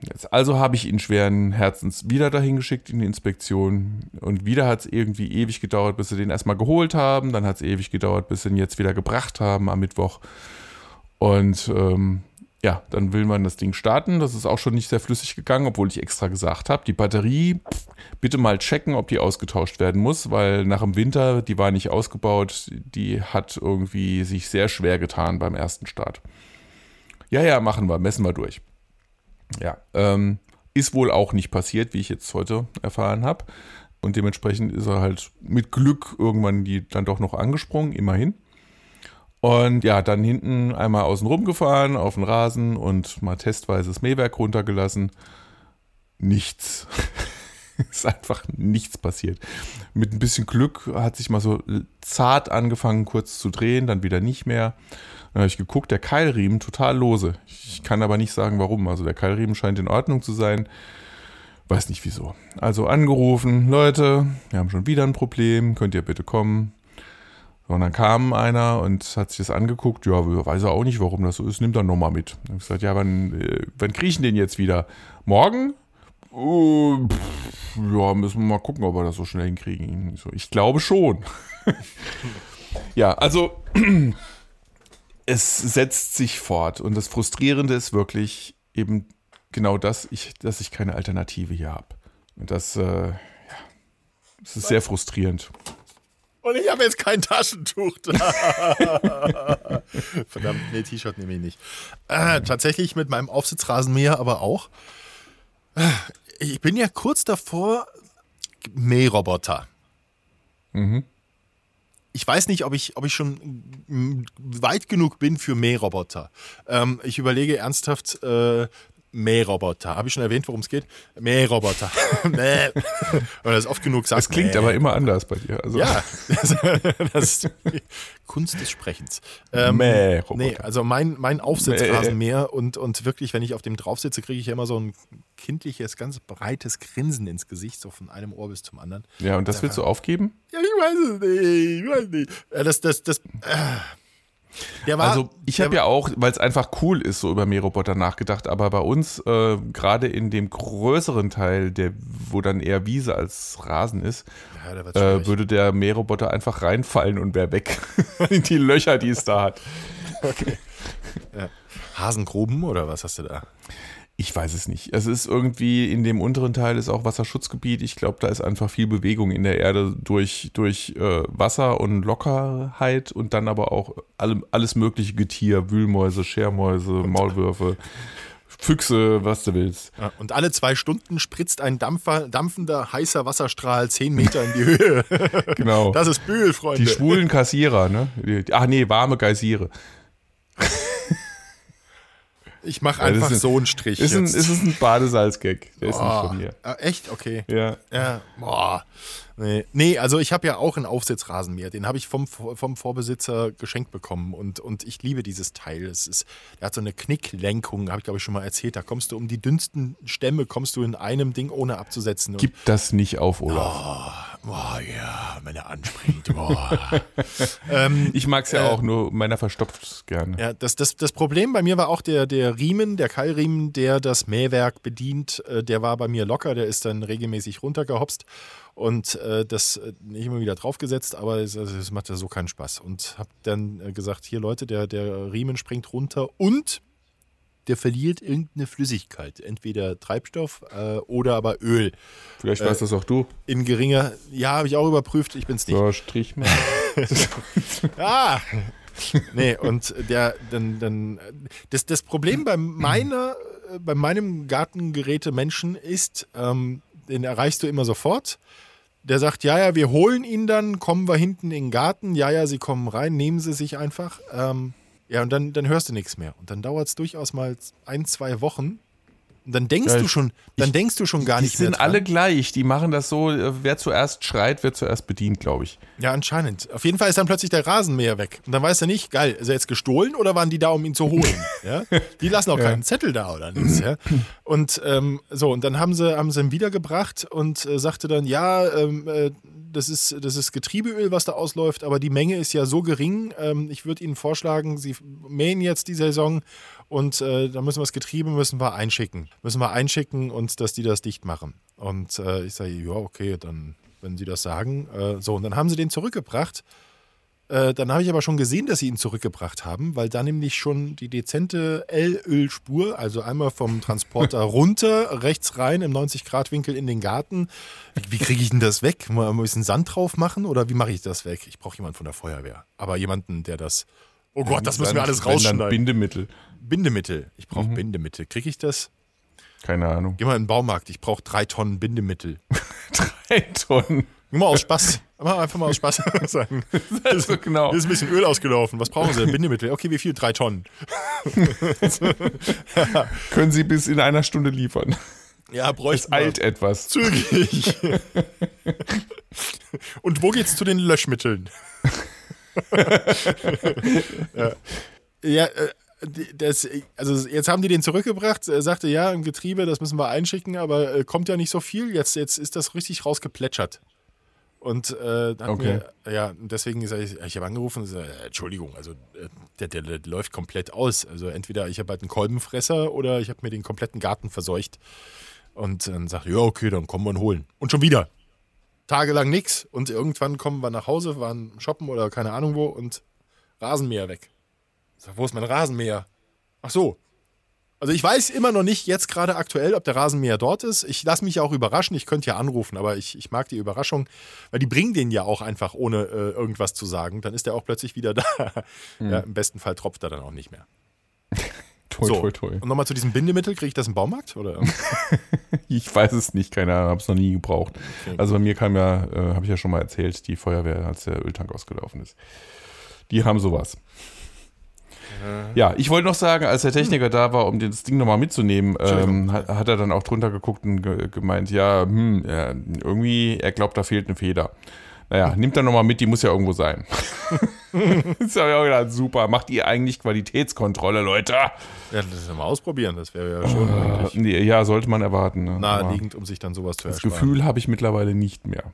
Jetzt also habe ich ihn schweren Herzens wieder dahin geschickt in die Inspektion und wieder hat es irgendwie ewig gedauert, bis sie den erstmal geholt haben. Dann hat es ewig gedauert, bis sie ihn jetzt wieder gebracht haben am Mittwoch. Und ähm, ja, dann will man das Ding starten. Das ist auch schon nicht sehr flüssig gegangen, obwohl ich extra gesagt habe, die Batterie, bitte mal checken, ob die ausgetauscht werden muss, weil nach dem Winter, die war nicht ausgebaut, die hat irgendwie sich sehr schwer getan beim ersten Start. Ja, ja, machen wir, messen wir durch. Ja, ähm, ist wohl auch nicht passiert, wie ich jetzt heute erfahren habe. Und dementsprechend ist er halt mit Glück irgendwann die dann doch noch angesprungen, immerhin. Und ja, dann hinten einmal außen rum gefahren auf den Rasen und mal testweise das Mähwerk runtergelassen. Nichts. (laughs) ist einfach nichts passiert. Mit ein bisschen Glück hat sich mal so zart angefangen, kurz zu drehen, dann wieder nicht mehr. Dann habe ich geguckt, der Keilriemen total lose. Ich kann aber nicht sagen, warum. Also der Keilriemen scheint in Ordnung zu sein. Weiß nicht wieso. Also angerufen, Leute, wir haben schon wieder ein Problem, könnt ihr bitte kommen? Und dann kam einer und hat sich das angeguckt. Ja, weiß er auch nicht, warum das so ist. Nimmt er nochmal mit. Dann habe ich gesagt, ja, wann, äh, wann ich den jetzt wieder? Morgen? Uh, pff, ja, müssen wir mal gucken, ob wir das so schnell hinkriegen. So, ich glaube schon. (laughs) ja, also (clears throat) es setzt sich fort. Und das Frustrierende ist wirklich eben genau das, ich, dass ich keine Alternative hier habe. Und das, äh, ja, das ist sehr frustrierend. Und ich habe jetzt kein Taschentuch da. (laughs) Verdammt, nee, T-Shirt nehme ich nicht. Äh, tatsächlich mit meinem Aufsitzrasenmäher aber auch. Äh, ich bin ja kurz davor, Mähroboter. Mhm. Ich weiß nicht, ob ich, ob ich schon weit genug bin für Mähroboter. Ähm, ich überlege ernsthaft, äh, Mähroboter. Habe ich schon erwähnt, worum es geht? Mähroboter. (laughs) Mäh. Oder das oft genug sagt. Das klingt Mäh. aber immer anders bei dir. Also. Ja, (laughs) das ist Kunst des Sprechens. Ähm, Mähroboter. Nee, also mein, mein Aufsitzrasenmäher und, und wirklich, wenn ich auf dem drauf sitze, kriege ich ja immer so ein kindliches, ganz breites Grinsen ins Gesicht, so von einem Ohr bis zum anderen. Ja, und das willst du aufgeben? Ja, ich weiß es nicht. Ich weiß nicht. Das, das, das, äh, war, also ich habe ja auch, weil es einfach cool ist, so über Mähroboter nachgedacht, aber bei uns, äh, gerade in dem größeren Teil, der, wo dann eher Wiese als Rasen ist, ja, äh, würde der Mähroboter einfach reinfallen und wäre weg in (laughs) die Löcher, die es da hat. Okay. (laughs) Ja. Hasengruben oder was hast du da? Ich weiß es nicht. Es ist irgendwie in dem unteren Teil ist auch Wasserschutzgebiet. Ich glaube, da ist einfach viel Bewegung in der Erde durch, durch äh, Wasser und Lockerheit und dann aber auch alle, alles mögliche Getier, Wühlmäuse, Schermäuse, Maulwürfe. Füchse, was du willst. Ja, und alle zwei Stunden spritzt ein Dampfer, dampfender, heißer Wasserstrahl zehn Meter in die Höhe. (laughs) (laughs) genau. Das ist Bühl, Freunde. Die schwulen Kassierer, ne? Ach nee, warme Geysire. (laughs) Ich mache einfach ein, so einen Strich. Ist, ein, ist es ein Badesalz-Gag? Der ist oh, nicht von mir. Ah, echt? Okay. Ja. ja. Boah. Nee. nee, also ich habe ja auch einen Aufsitzrasenmäher. Den habe ich vom, vom Vorbesitzer geschenkt bekommen. Und, und ich liebe dieses Teil. Es ist, der hat so eine Knicklenkung, habe ich glaube ich schon mal erzählt. Da kommst du um die dünnsten Stämme, kommst du in einem Ding ohne abzusetzen. Gib das nicht auf, Olaf. Boah, ja, meine ansprechend. Boah. (laughs) ähm, Ich mag es ja äh, auch, nur meiner verstopft es gerne. Ja, das, das, das Problem bei mir war auch der, der Riemen, der Keilriemen, der das Mähwerk bedient, äh, der war bei mir locker, der ist dann regelmäßig runtergehopst und äh, das äh, nicht immer wieder draufgesetzt, aber es, also, es macht ja so keinen Spaß. Und habe dann äh, gesagt, hier Leute, der, der Riemen springt runter und der verliert irgendeine Flüssigkeit, entweder Treibstoff äh, oder aber Öl. Vielleicht Äh, weißt das auch du. In geringer, ja, habe ich auch überprüft, ich bin es nicht. So, Strich mal. (laughs) Ah! Nee, und der, dann, dann, das, das Problem bei meiner, äh, bei meinem Gartengeräte-Menschen ist, ähm, den erreichst du immer sofort. Der sagt, ja, ja, wir holen ihn dann, kommen wir hinten in den Garten, ja, ja, sie kommen rein, nehmen sie sich einfach. Ähm, ja, und dann, dann hörst du nichts mehr. Und dann dauert es durchaus mal ein, zwei Wochen. Dann denkst Ja, du ich- schon, dann denkst du schon gar Die nicht mehr. sind alle gleich. Die machen das so, äh, wer zuerst schreit, wird zuerst bedient, glaube ich. Ja, anscheinend. Auf jeden Fall ist dann plötzlich der Rasenmäher weg. Und dann weiß er nicht, geil, ist er jetzt gestohlen oder waren die da, um ihn zu holen? (laughs) Ja? Die lassen auch keinen Zettel da oder nichts. Ja? (clears throat) Und ähm, so, und dann haben sie, haben sie ihn wiedergebracht und äh, sagte dann, ja, ähm, äh, das ist, das ist Getriebeöl, was da ausläuft, aber die Menge ist ja so gering. Ähm, ich würde Ihnen vorschlagen, Sie mähen jetzt die Saison und äh, da müssen wir das Getriebe müssen wir einschicken. Müssen wir einschicken und dass die das dicht machen. Und äh, ich sage, ja, okay, dann, wenn Sie das sagen. Äh, so, und dann haben sie den zurückgebracht. Äh, dann habe ich aber schon gesehen, dass sie ihn zurückgebracht haben, weil da nämlich schon die dezente L-Ölspur, also einmal vom Transporter (laughs) runter, rechts rein im 90-Grad-Winkel in den Garten. Wie, wie kriege ich denn das weg? Mal ein bisschen Sand drauf machen oder wie mache ich das weg? Ich brauche jemanden von der Feuerwehr. Aber jemanden, der das. Oh Gott, das müssen wir alles rausschneiden. Bindemittel. Bindemittel. Ich brauche Bindemittel. Kriege ich das? Keine Ahnung. Geh mal in den Baumarkt. Ich brauche drei Tonnen Bindemittel. (laughs) Drei Tonnen. Nur mal aus Spaß. Mal einfach mal aus Spaß (laughs) sagen. (laughs) Also genau. Hier ist ein bisschen Öl ausgelaufen. Was brauchen Sie? Bindemittel. Okay, wie viel? Drei Tonnen. Können Sie bis in einer Stunde liefern. Ja, Es bräuchte eilt etwas. Zügig. Und wo geht's zu den Löschmitteln? Ja, (laughs) ja äh, das, also jetzt haben die den zurückgebracht. Er sagte, ja, im Getriebe, das müssen wir einschicken, aber äh, kommt ja nicht so viel. Jetzt, jetzt ist das richtig rausgeplätschert. Und äh, Okay. mir, ja, deswegen sag ich, ich habe angerufen und gesagt, äh, Entschuldigung, also äh, der, der, der läuft komplett aus. Also entweder ich habe halt einen Kolbenfresser oder ich habe mir den kompletten Garten verseucht. Und dann sagt er, ja, okay, dann kommen wir und holen. Und schon wieder. Tagelang nix. Und irgendwann kommen wir nach Hause, waren shoppen oder keine Ahnung wo und Rasenmäher weg. Sag, wo ist mein Rasenmäher? Ach so. Also ich weiß immer noch nicht jetzt gerade aktuell, ob der Rasenmäher dort ist. Ich lasse mich ja auch überraschen. Ich könnte ja anrufen, aber ich, ich mag die Überraschung, weil die bringen den ja auch einfach, ohne äh, irgendwas zu sagen. Dann ist er auch plötzlich wieder (laughs) da. Ja, Im besten Fall tropft er dann auch nicht mehr. (laughs) Toi, So. toi, toi. Und nochmal zu diesem Bindemittel, kriege ich das im Baumarkt? Oder? (laughs) Ich weiß es nicht, keine Ahnung, habe es noch nie gebraucht. Also bei mir kam ja, äh, habe ich ja schon mal erzählt, die Feuerwehr, als der Öltank ausgelaufen ist. Die haben sowas. Ja, ich wollte noch sagen, als der Techniker da war, um das Ding nochmal mitzunehmen, ähm, hat, hat er dann auch drunter geguckt und ge gemeint, ja, hm, ja, irgendwie, er glaubt, da fehlt eine Feder. Naja, nimmt er nochmal mit, die muss ja irgendwo sein. (laughs) das habe ich auch gedacht, super, macht ihr eigentlich Qualitätskontrolle, Leute? Ja, das mal ausprobieren, das wäre ja schon eigentlich nee, ja, sollte man erwarten. Ne? Naheliegend, um sich dann sowas zu Das ersparen. Gefühl habe ich mittlerweile nicht mehr.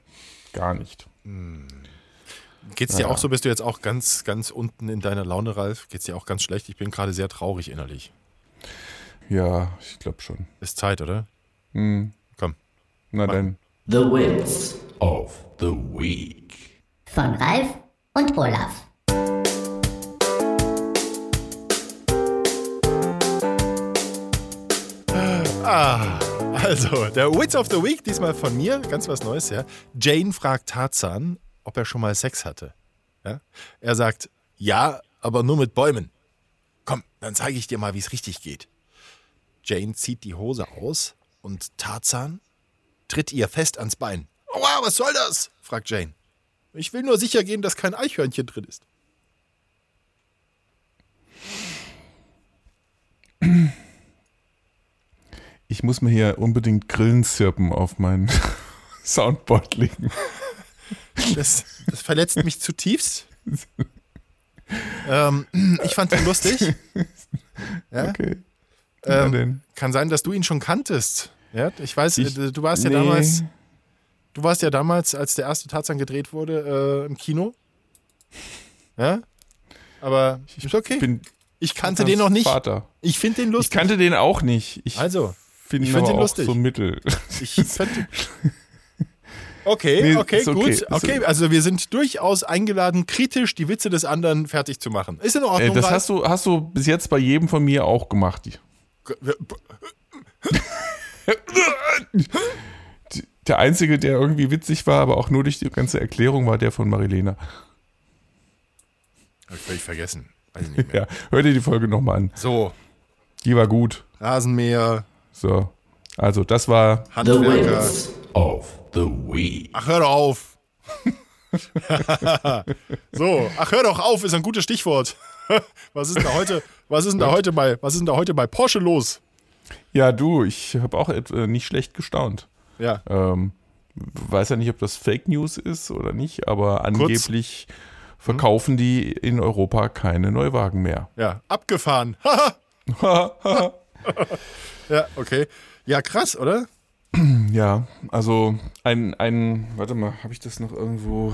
Gar nicht. Geht's dir Ja. auch so? Bist du jetzt auch ganz, ganz unten in deiner Laune, Ralf? Geht's dir auch ganz schlecht? Ich bin gerade sehr traurig innerlich. Ja, ich glaube schon. Ist Zeit, oder? Hm. Komm. Na dann. The Wits of the Week. Von Ralf und Olaf. Ah, also, der Wits of the Week, diesmal von mir, ganz was Neues, ja. Jane fragt Tarzan, ob er schon mal Sex hatte. Ja? Er sagt, ja, aber nur mit Bäumen. Komm, dann zeige ich dir mal, wie es richtig geht. Jane zieht die Hose aus und Tarzan tritt ihr fest ans Bein. Aua, was soll das? fragt Jane. Ich will nur sicher gehen, dass kein Eichhörnchen drin ist. Ich muss mir hier unbedingt Grillenzirpen auf mein (laughs) Soundboard legen. Das, das verletzt mich zutiefst. ähm, ich fand ihn lustig. Ja? Okay. Ähm. Kann sein, dass du ihn schon kanntest. Ja, ich weiß, Ich- äh, du warst ja nee. damals. Du warst ja damals, als der erste Tarzan gedreht wurde, äh, im Kino. (laughs) Ja? Aber ist okay. Ich bin Ich kannte den noch nicht. Vater. Ich finde den Ich lustig. kannte den auch nicht. Ich Also, finde ich find aber ihn auch lustig. so mittel. (laughs) ich finde. (laughs) Okay, Nee, okay, gut. Okay, okay. also wir sind durchaus eingeladen, kritisch die Witze des anderen fertig zu machen. Ist in Äh, Ordnung. das Ralf? hast du, hast du bis jetzt bei jedem von mir auch gemacht. Der einzige, der irgendwie witzig war, aber auch nur durch die ganze Erklärung, war der von Marilena. Hab ich völlig vergessen. Weiß ich nicht (laughs) mehr. Ja, hör dir die Folge nochmal an. So, Die war gut. Rasenmäher, So. Also, das war. The Handwerker. wins of the week. Ach, hör doch auf. (laughs) so, ach, hör doch auf, ist ein gutes Stichwort. (laughs) Was ist denn da heute, was ist denn da heute bei, was ist denn da heute bei Porsche los? Ja, du, ich habe auch äh, nicht schlecht gestaunt. Ja, Ähm, weiß ja nicht, ob das Fake News ist oder nicht, aber angeblich verkaufen die in Europa keine Neuwagen mehr. ja, abgefahren. (laughs) ja, okay. Ja, krass, oder? (clears throat) Ja, also ein, ein, warte mal, habe ich das noch irgendwo?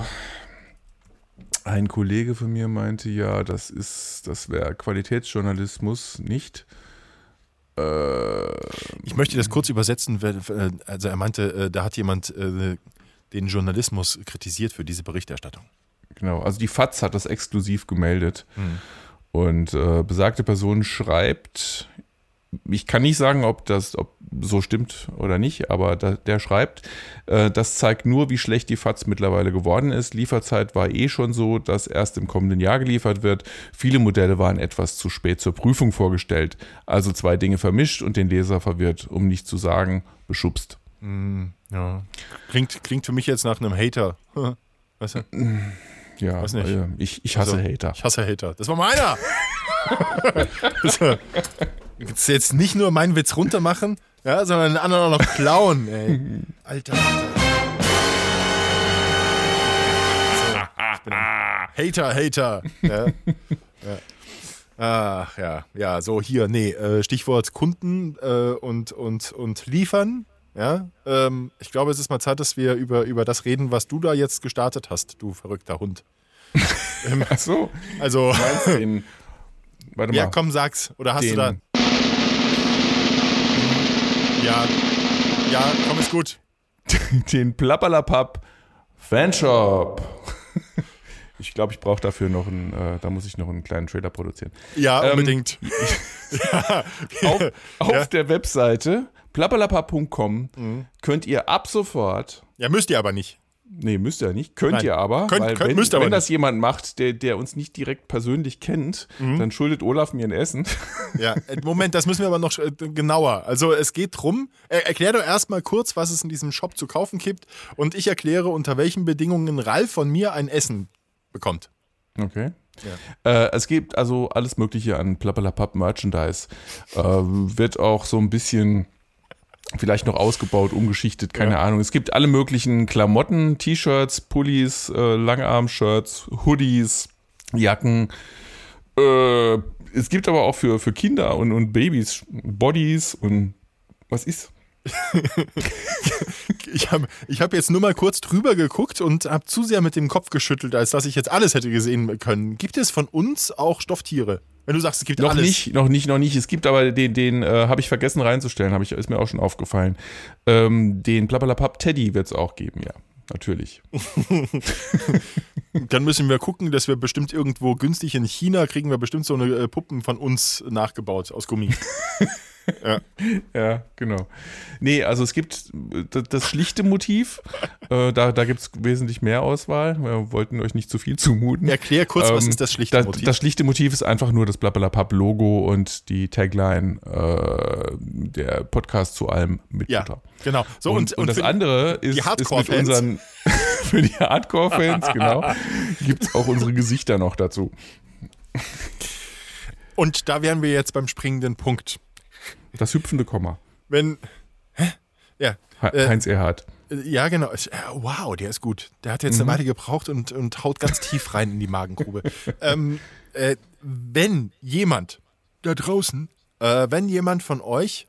Ein Kollege von mir meinte, ja, das ist, das wäre Qualitätsjournalismus nicht. Äh, Ich möchte das kurz übersetzen. Also er meinte, äh, da hat jemand äh, den Journalismus kritisiert für diese Berichterstattung. genau, also die FAZ hat das exklusiv gemeldet. Und äh, besagte Person schreibt, ich kann nicht sagen, ob das ob so stimmt oder nicht, aber da, der schreibt, äh, das zeigt nur, wie schlecht die FAZ mittlerweile geworden ist. Lieferzeit war eh schon so, dass erst im kommenden Jahr geliefert wird. Viele Modelle waren etwas zu spät zur Prüfung vorgestellt. Also zwei Dinge vermischt und den Leser verwirrt, um nicht zu sagen, beschubst. Ja. Klingt, klingt für mich jetzt nach einem Hater. (laughs) Weißt du? Ja, Weiß nicht. äh, ich, ich hasse Also, Hater. Ich hasse Hater. Das war meiner. (laughs) (laughs) Jetzt, jetzt nicht nur meinen Witz runter machen, (laughs) ja, sondern den anderen auch noch klauen. Ey. (laughs) Alter, Alter. So, Hater, Hater. Ja. (laughs) Ja. Ach ja, ja, so hier, nee, äh, Stichwort Kunden äh, und, und, und liefern. Ja, ähm, ich glaube, es ist mal Zeit, dass wir über, über das reden, was du da jetzt gestartet hast, du verrückter Hund. Ach so, Also, den, warte ja, mal. komm, sag's. Oder hast Den- du da. Ja, ja, komm, ist gut. (laughs) den Plappalapapp Fanshop. Ich glaube, ich brauche dafür noch einen, äh, da muss ich noch einen kleinen Trailer produzieren. Ja, Ähm, unbedingt. (laughs) Auf, auf Ja. der Webseite plappalapapp.com Mhm. könnt ihr ab sofort, Ja, müsst ihr aber nicht. Nee, müsst ihr nicht, könnt Nein. ihr aber, Könnt- weil könnt- wenn, müsst aber wenn das nicht. jemand macht, der, der uns nicht direkt persönlich kennt, Mhm. dann schuldet Olaf mir ein Essen. Ja, äh, Moment, das müssen wir aber noch äh, genauer. Also es geht drum, äh, erklär doch erstmal kurz, was es in diesem Shop zu kaufen gibt und ich erkläre, unter welchen Bedingungen Ralf von mir ein Essen bekommt. Okay. Äh, es gibt also alles Mögliche an Plappalapapp Merchandise. Ähm, wird auch so ein bisschen vielleicht noch ausgebaut, umgeschichtet, keine Ahnung. Es gibt alle möglichen Klamotten, T-Shirts, Pullis, äh, Langarm-Shirts, Hoodies, Jacken. Äh, es gibt aber auch für, für Kinder und, und Babys Bodies und was ist? (laughs) Ich habe ich hab jetzt nur mal kurz drüber geguckt und habe zu sehr mit dem Kopf geschüttelt, als dass ich jetzt alles hätte gesehen können. Gibt es von uns auch Stofftiere? Wenn du sagst, es gibt Noch alles. nicht, noch nicht, noch nicht. Es gibt aber den, den äh, habe ich vergessen reinzustellen, habe ich, ist mir auch schon aufgefallen. Ähm, den Plappalapapp Teddy wird es auch geben, ja. Natürlich. (laughs) Dann müssen wir gucken, dass wir bestimmt irgendwo günstig in China kriegen wir bestimmt so eine äh, Puppen von uns nachgebaut aus Gummi. (laughs) (laughs) Ja, genau. Nee, also es gibt äh, das, das schlichte Motiv. Äh, da da gibt es wesentlich mehr Auswahl. Wir wollten euch nicht zu viel zumuten. Erklär kurz, was Ähm, ist das schlichte das, Motiv? Das schlichte Motiv ist einfach nur das Blablabla-Logo und die Tagline, äh, der Podcast zu allem mit ja, Butter. genau. So, und, und, das für- andere ist, ist mit unseren, (laughs) für die Hardcore-Fans, genau, (laughs) gibt es auch unsere Gesichter noch dazu. Und da wären wir jetzt beim springenden Punkt. Das hüpfende Komma. Wenn. Hä? Ja. Äh, Heinz Erhardt. Äh, Ja, genau. Äh, Wow, der ist gut. Der hat jetzt Mhm. eine Weile gebraucht und, und haut ganz tief rein in die Magengrube. (laughs) ähm, äh, wenn jemand da draußen, äh, wenn jemand von euch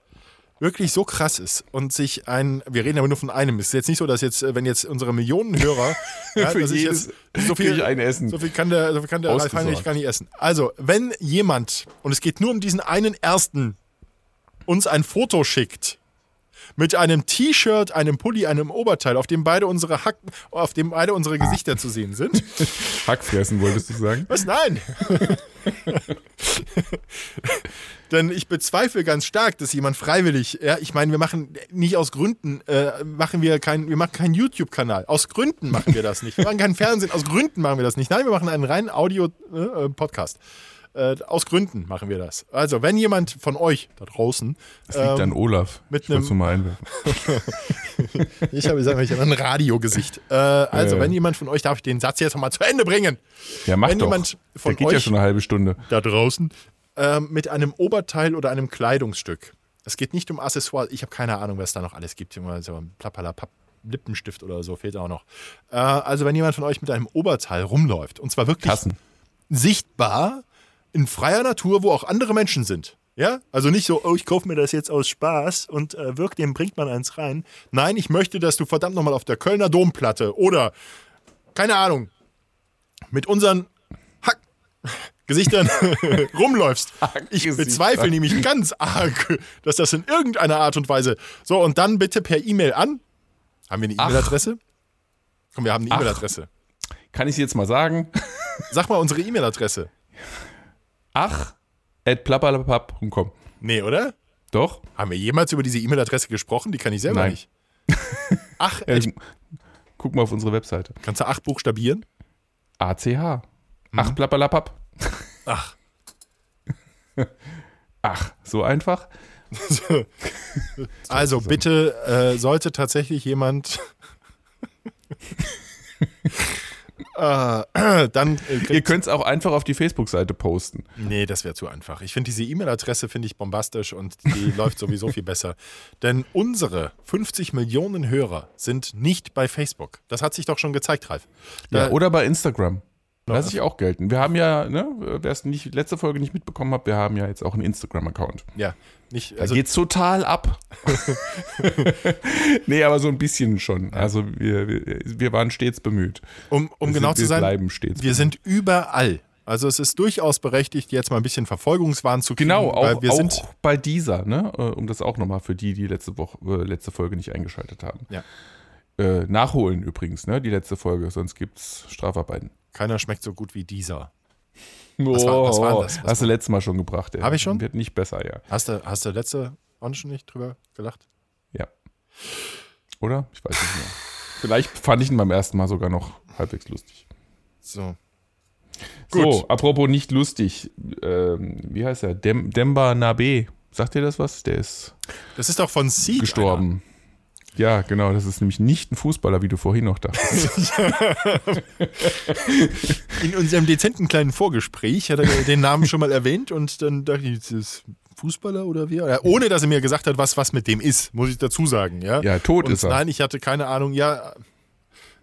wirklich so krass ist und sich ein, wir reden aber nur von einem, es ist jetzt nicht so, dass jetzt, äh, wenn jetzt unsere Millionen Hörer, (laughs) ja, Für jedes jetzt so viel, ich ein Essen. so viel kann der, so viel kann der Ralf. Heinrich gar nicht essen. Also, wenn jemand, und es geht nur um diesen einen ersten, uns ein Foto schickt, mit einem T-Shirt, einem Pulli, einem Oberteil, auf dem beide unsere Hacken, auf dem beide unsere Gesichter zu sehen sind. (laughs) Hackfressen, wolltest du sagen? Was? Nein! (laughs) Denn ich bezweifle ganz stark, dass jemand freiwillig, ja, ich meine, wir machen nicht aus Gründen, äh, machen wir kein, wir machen keinen YouTube-Kanal. Aus Gründen machen wir das nicht. Wir machen keinen Fernsehen, aus Gründen machen wir das nicht. Nein, wir machen einen reinen Audio-Podcast. Äh, aus Gründen machen wir das. Also, wenn jemand von euch da draußen, Das liegt ähm, an Olaf. mit ich einem- mal einwerfen. (laughs) ich habe gesagt, ich habe ein Radiogesicht. Äh, also, Äh. wenn jemand von euch, darf ich den Satz jetzt noch mal zu Ende bringen. Ja, mach wenn doch. jemand von Der geht ja euch- schon eine halbe Stunde. da draußen ähm, mit einem Oberteil oder einem Kleidungsstück. Es geht nicht um Accessoires. Ich habe keine Ahnung, was da noch alles gibt. So ein Plappalapapp. Lippenstift oder so fehlt auch noch. Äh, also wenn jemand von euch mit einem Oberteil rumläuft und zwar wirklich Tassen. sichtbar in freier Natur, wo auch andere Menschen sind. Ja, also nicht so, oh, ich kaufe mir das jetzt aus Spaß und äh, wirkt dem bringt man eins rein. Nein, ich möchte, dass du verdammt nochmal auf der Kölner Domplatte oder, keine Ahnung, mit unseren Hack Gesichtern (laughs) rumläufst. Ich bezweifle nämlich ganz arg, dass das in irgendeiner Art und Weise. So, und dann bitte per E-Mail an. Haben wir eine. E-Mail-Adresse? Komm, wir haben eine. E-Mail-Adresse. Kann ich jetzt mal sagen? Sag mal unsere E-Mail-Adresse. Ach, at plappalapapp.com. Nee, oder? Doch? Haben wir jemals über diese E-Mail-Adresse gesprochen? Die kann ich selber Nein. nicht. (laughs) Ach, Ja, ich, guck mal auf unsere Webseite. kannst du acht buchstabieren? ACH. Mhm. Ach, plappalapapp. Ach, (laughs) Ach, so einfach? (laughs) also bitte äh, sollte tatsächlich jemand. Äh, (clears throat) dann äh, Ihr könnt es auch einfach auf die Facebook-Seite posten. Nee, das wäre zu einfach. Ich finde diese E-Mail-Adresse finde ich bombastisch und die (laughs) läuft sowieso viel besser. Denn unsere 50 Millionen Hörer sind nicht bei Facebook. Das hat sich doch schon gezeigt, Ralf. Da, Ja, oder bei Instagram. Lass ich auch gelten. Wir haben ja, ne, wer es nicht letzte Folge nicht mitbekommen hat, wir haben ja jetzt auch einen Instagram-Account. ja, nicht, Da also geht's total ab. (laughs) nee, aber so ein bisschen schon. Also wir, wir, wir waren stets bemüht. um, um Wir genau sind- zu wir sein, bleiben stets wir sind überall. Also es ist durchaus berechtigt, jetzt mal ein bisschen Verfolgungswahn zu kriegen. Genau, weil auch, wir auch sind bei dieser, ne? äh, um das auch nochmal für die, die letzte Woche, äh, letzte Folge nicht eingeschaltet haben. Ja. Äh, nachholen übrigens, ne? Die letzte Folge, sonst gibt's Strafarbeiten. keiner schmeckt so gut wie dieser. Was war- was war das? Was Hast du letztes Mal schon gebracht, ja. Hab ich schon? Wird nicht besser, ja. Hast du, hast du letzte Woche schon nicht drüber gelacht? Ja. Oder? Ich weiß nicht mehr. Vielleicht fand ich ihn beim ersten Mal sogar noch halbwegs lustig. So. So, Gut. apropos nicht lustig. Ähm, wie heißt er? Dem, Demba Nabe. Sagt ihr das was? Der ist Das ist doch von Seed. gestorben. Ja, genau. Das ist nämlich nicht ein Fußballer, wie du vorhin noch dachtest. (laughs) In unserem dezenten kleinen Vorgespräch hat er den Namen schon mal erwähnt und dann dachte ich, ist das Fußballer oder wie? Ja, ohne dass er mir gesagt hat, was, was mit dem ist, muss ich dazu sagen. Ja, Ja, tot und ist er. Nein, ich hatte keine Ahnung. Ja,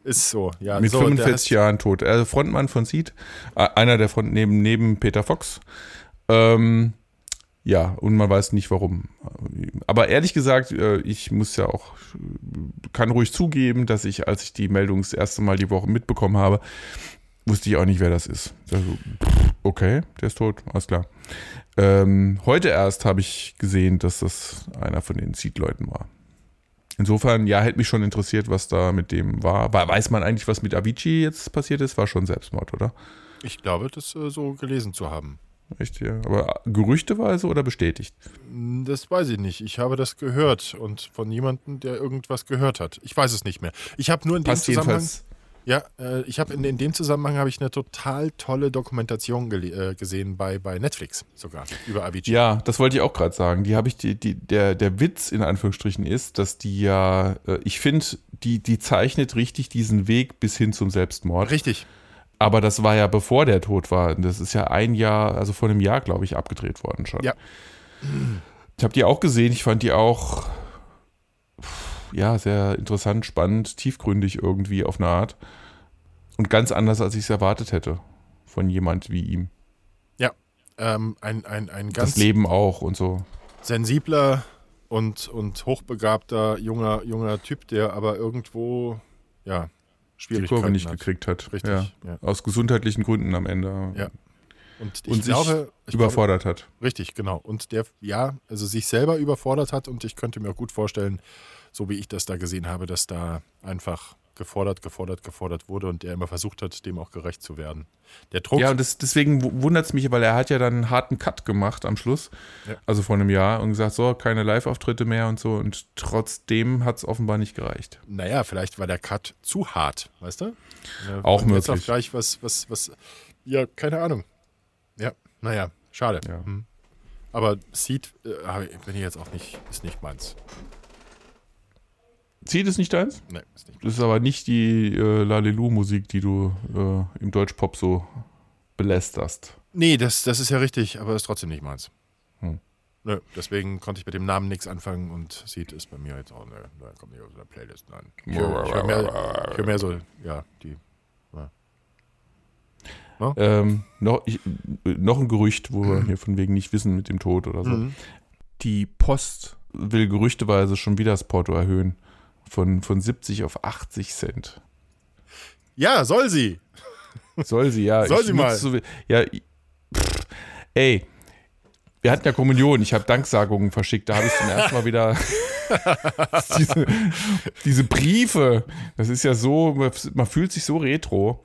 ist so. Ja, Mit so, der 45 heißt- Jahren tot. Also Frontmann von Seed. Äh, Einer der Front neben, neben Peter Fox. Ähm, ja, und man weiß nicht warum. Aber ehrlich gesagt, äh, ich muss ja auch, kann ruhig zugeben, dass ich, als ich die Meldung das erste Mal die Woche mitbekommen habe, wusste ich auch nicht, wer das ist. Also, okay, der ist tot, alles klar. Ähm, heute erst habe ich gesehen, dass das einer von den Seed-Leuten war. Insofern, ja, hätte mich schon interessiert, was da mit dem war. war. Weiß man eigentlich, was mit Avicii jetzt passiert ist? War schon Selbstmord, oder? Ich glaube, das äh, so gelesen zu haben. Echt, ja. Aber gerüchteweise oder bestätigt? Das weiß ich nicht. Ich habe das gehört und von jemandem, der irgendwas gehört hat. Ich weiß es nicht mehr. Ich habe nur in dem Passt Zusammenhang. Ja, äh, ich habe in, in dem Zusammenhang habe ich eine total tolle Dokumentation äh, gesehen bei, bei Netflix sogar über Avicii. Ja, das wollte ich auch gerade sagen. Die habe ich, die, die, der, der Witz in Anführungsstrichen ist, dass die ja, äh, ich finde, die, die zeichnet richtig diesen Weg bis hin zum Selbstmord. Richtig. Aber das war ja bevor der tot war. Das ist ja ein Jahr, also vor einem Jahr, glaube ich, abgedreht worden schon. Ja. Ich habe die auch gesehen. Ich fand die auch, ja, sehr interessant, spannend, tiefgründig irgendwie auf eine Art. Und ganz anders, als ich es erwartet hätte von jemand wie ihm. Ja. Ähm, ein, ein, ein Das ganz Leben auch und so. sensibler und, und hochbegabter junger, junger Typ, der aber irgendwo, ja, Die Kurve nicht hat. gekriegt hat. Richtig, Ja. ja. Aus gesundheitlichen Gründen am Ende. Ja. Und ich Und sich glaube, ich überfordert hat. Glaube, richtig, genau. Und der, ja, also sich selber überfordert hat und ich könnte mir auch gut vorstellen, so wie ich das da gesehen habe, dass da einfach gefordert, gefordert, gefordert wurde und er immer versucht hat, dem auch gerecht zu werden. Der Druck, Ja, und das, deswegen wundert es mich, weil er hat ja dann einen harten Cut gemacht am Schluss, Ja. also vor einem Jahr, und gesagt, so, keine Live-Auftritte mehr und so. Und trotzdem hat es offenbar nicht gereicht. naja, vielleicht war der Cut zu hart, weißt du? Ja, Auch von jetzt möglich. Auf gleich was, was, was, ja, keine Ahnung. Ja, naja, schade. Ja. Hm. Aber Seed, äh, bin ich jetzt auch nicht, ist nicht meins. Zieht es nicht deins? Nee, ist nicht Das ist aber nicht die äh, Lalelu-Musik, die du äh, im Deutschpop so belästerst. Nee, das, das ist ja richtig, aber ist trotzdem nicht meins. Hm. Nö, deswegen konnte ich mit dem Namen nichts anfangen und Seed ist bei mir jetzt auch, nö, nö, kommt nicht aus der Playlist, nein. Ich höre hör mehr, ich hör mehr so, ja, die. Ähm, noch, ich, noch ein Gerücht, wo wir hier von wegen nicht wissen mit dem Tod oder so. Mhm. Die Post will gerüchteweise schon wieder das Porto erhöhen. Von, von 70 auf 80 Cent. Ja, soll sie. Soll sie, ja. (laughs) Soll Ich sie mal. So, ja, pff, ey, wir hatten ja Kommunion. Ich habe Danksagungen verschickt. Da habe ich zum ersten Mal wieder (laughs) diese, diese Briefe. Das ist ja so, man fühlt sich so retro.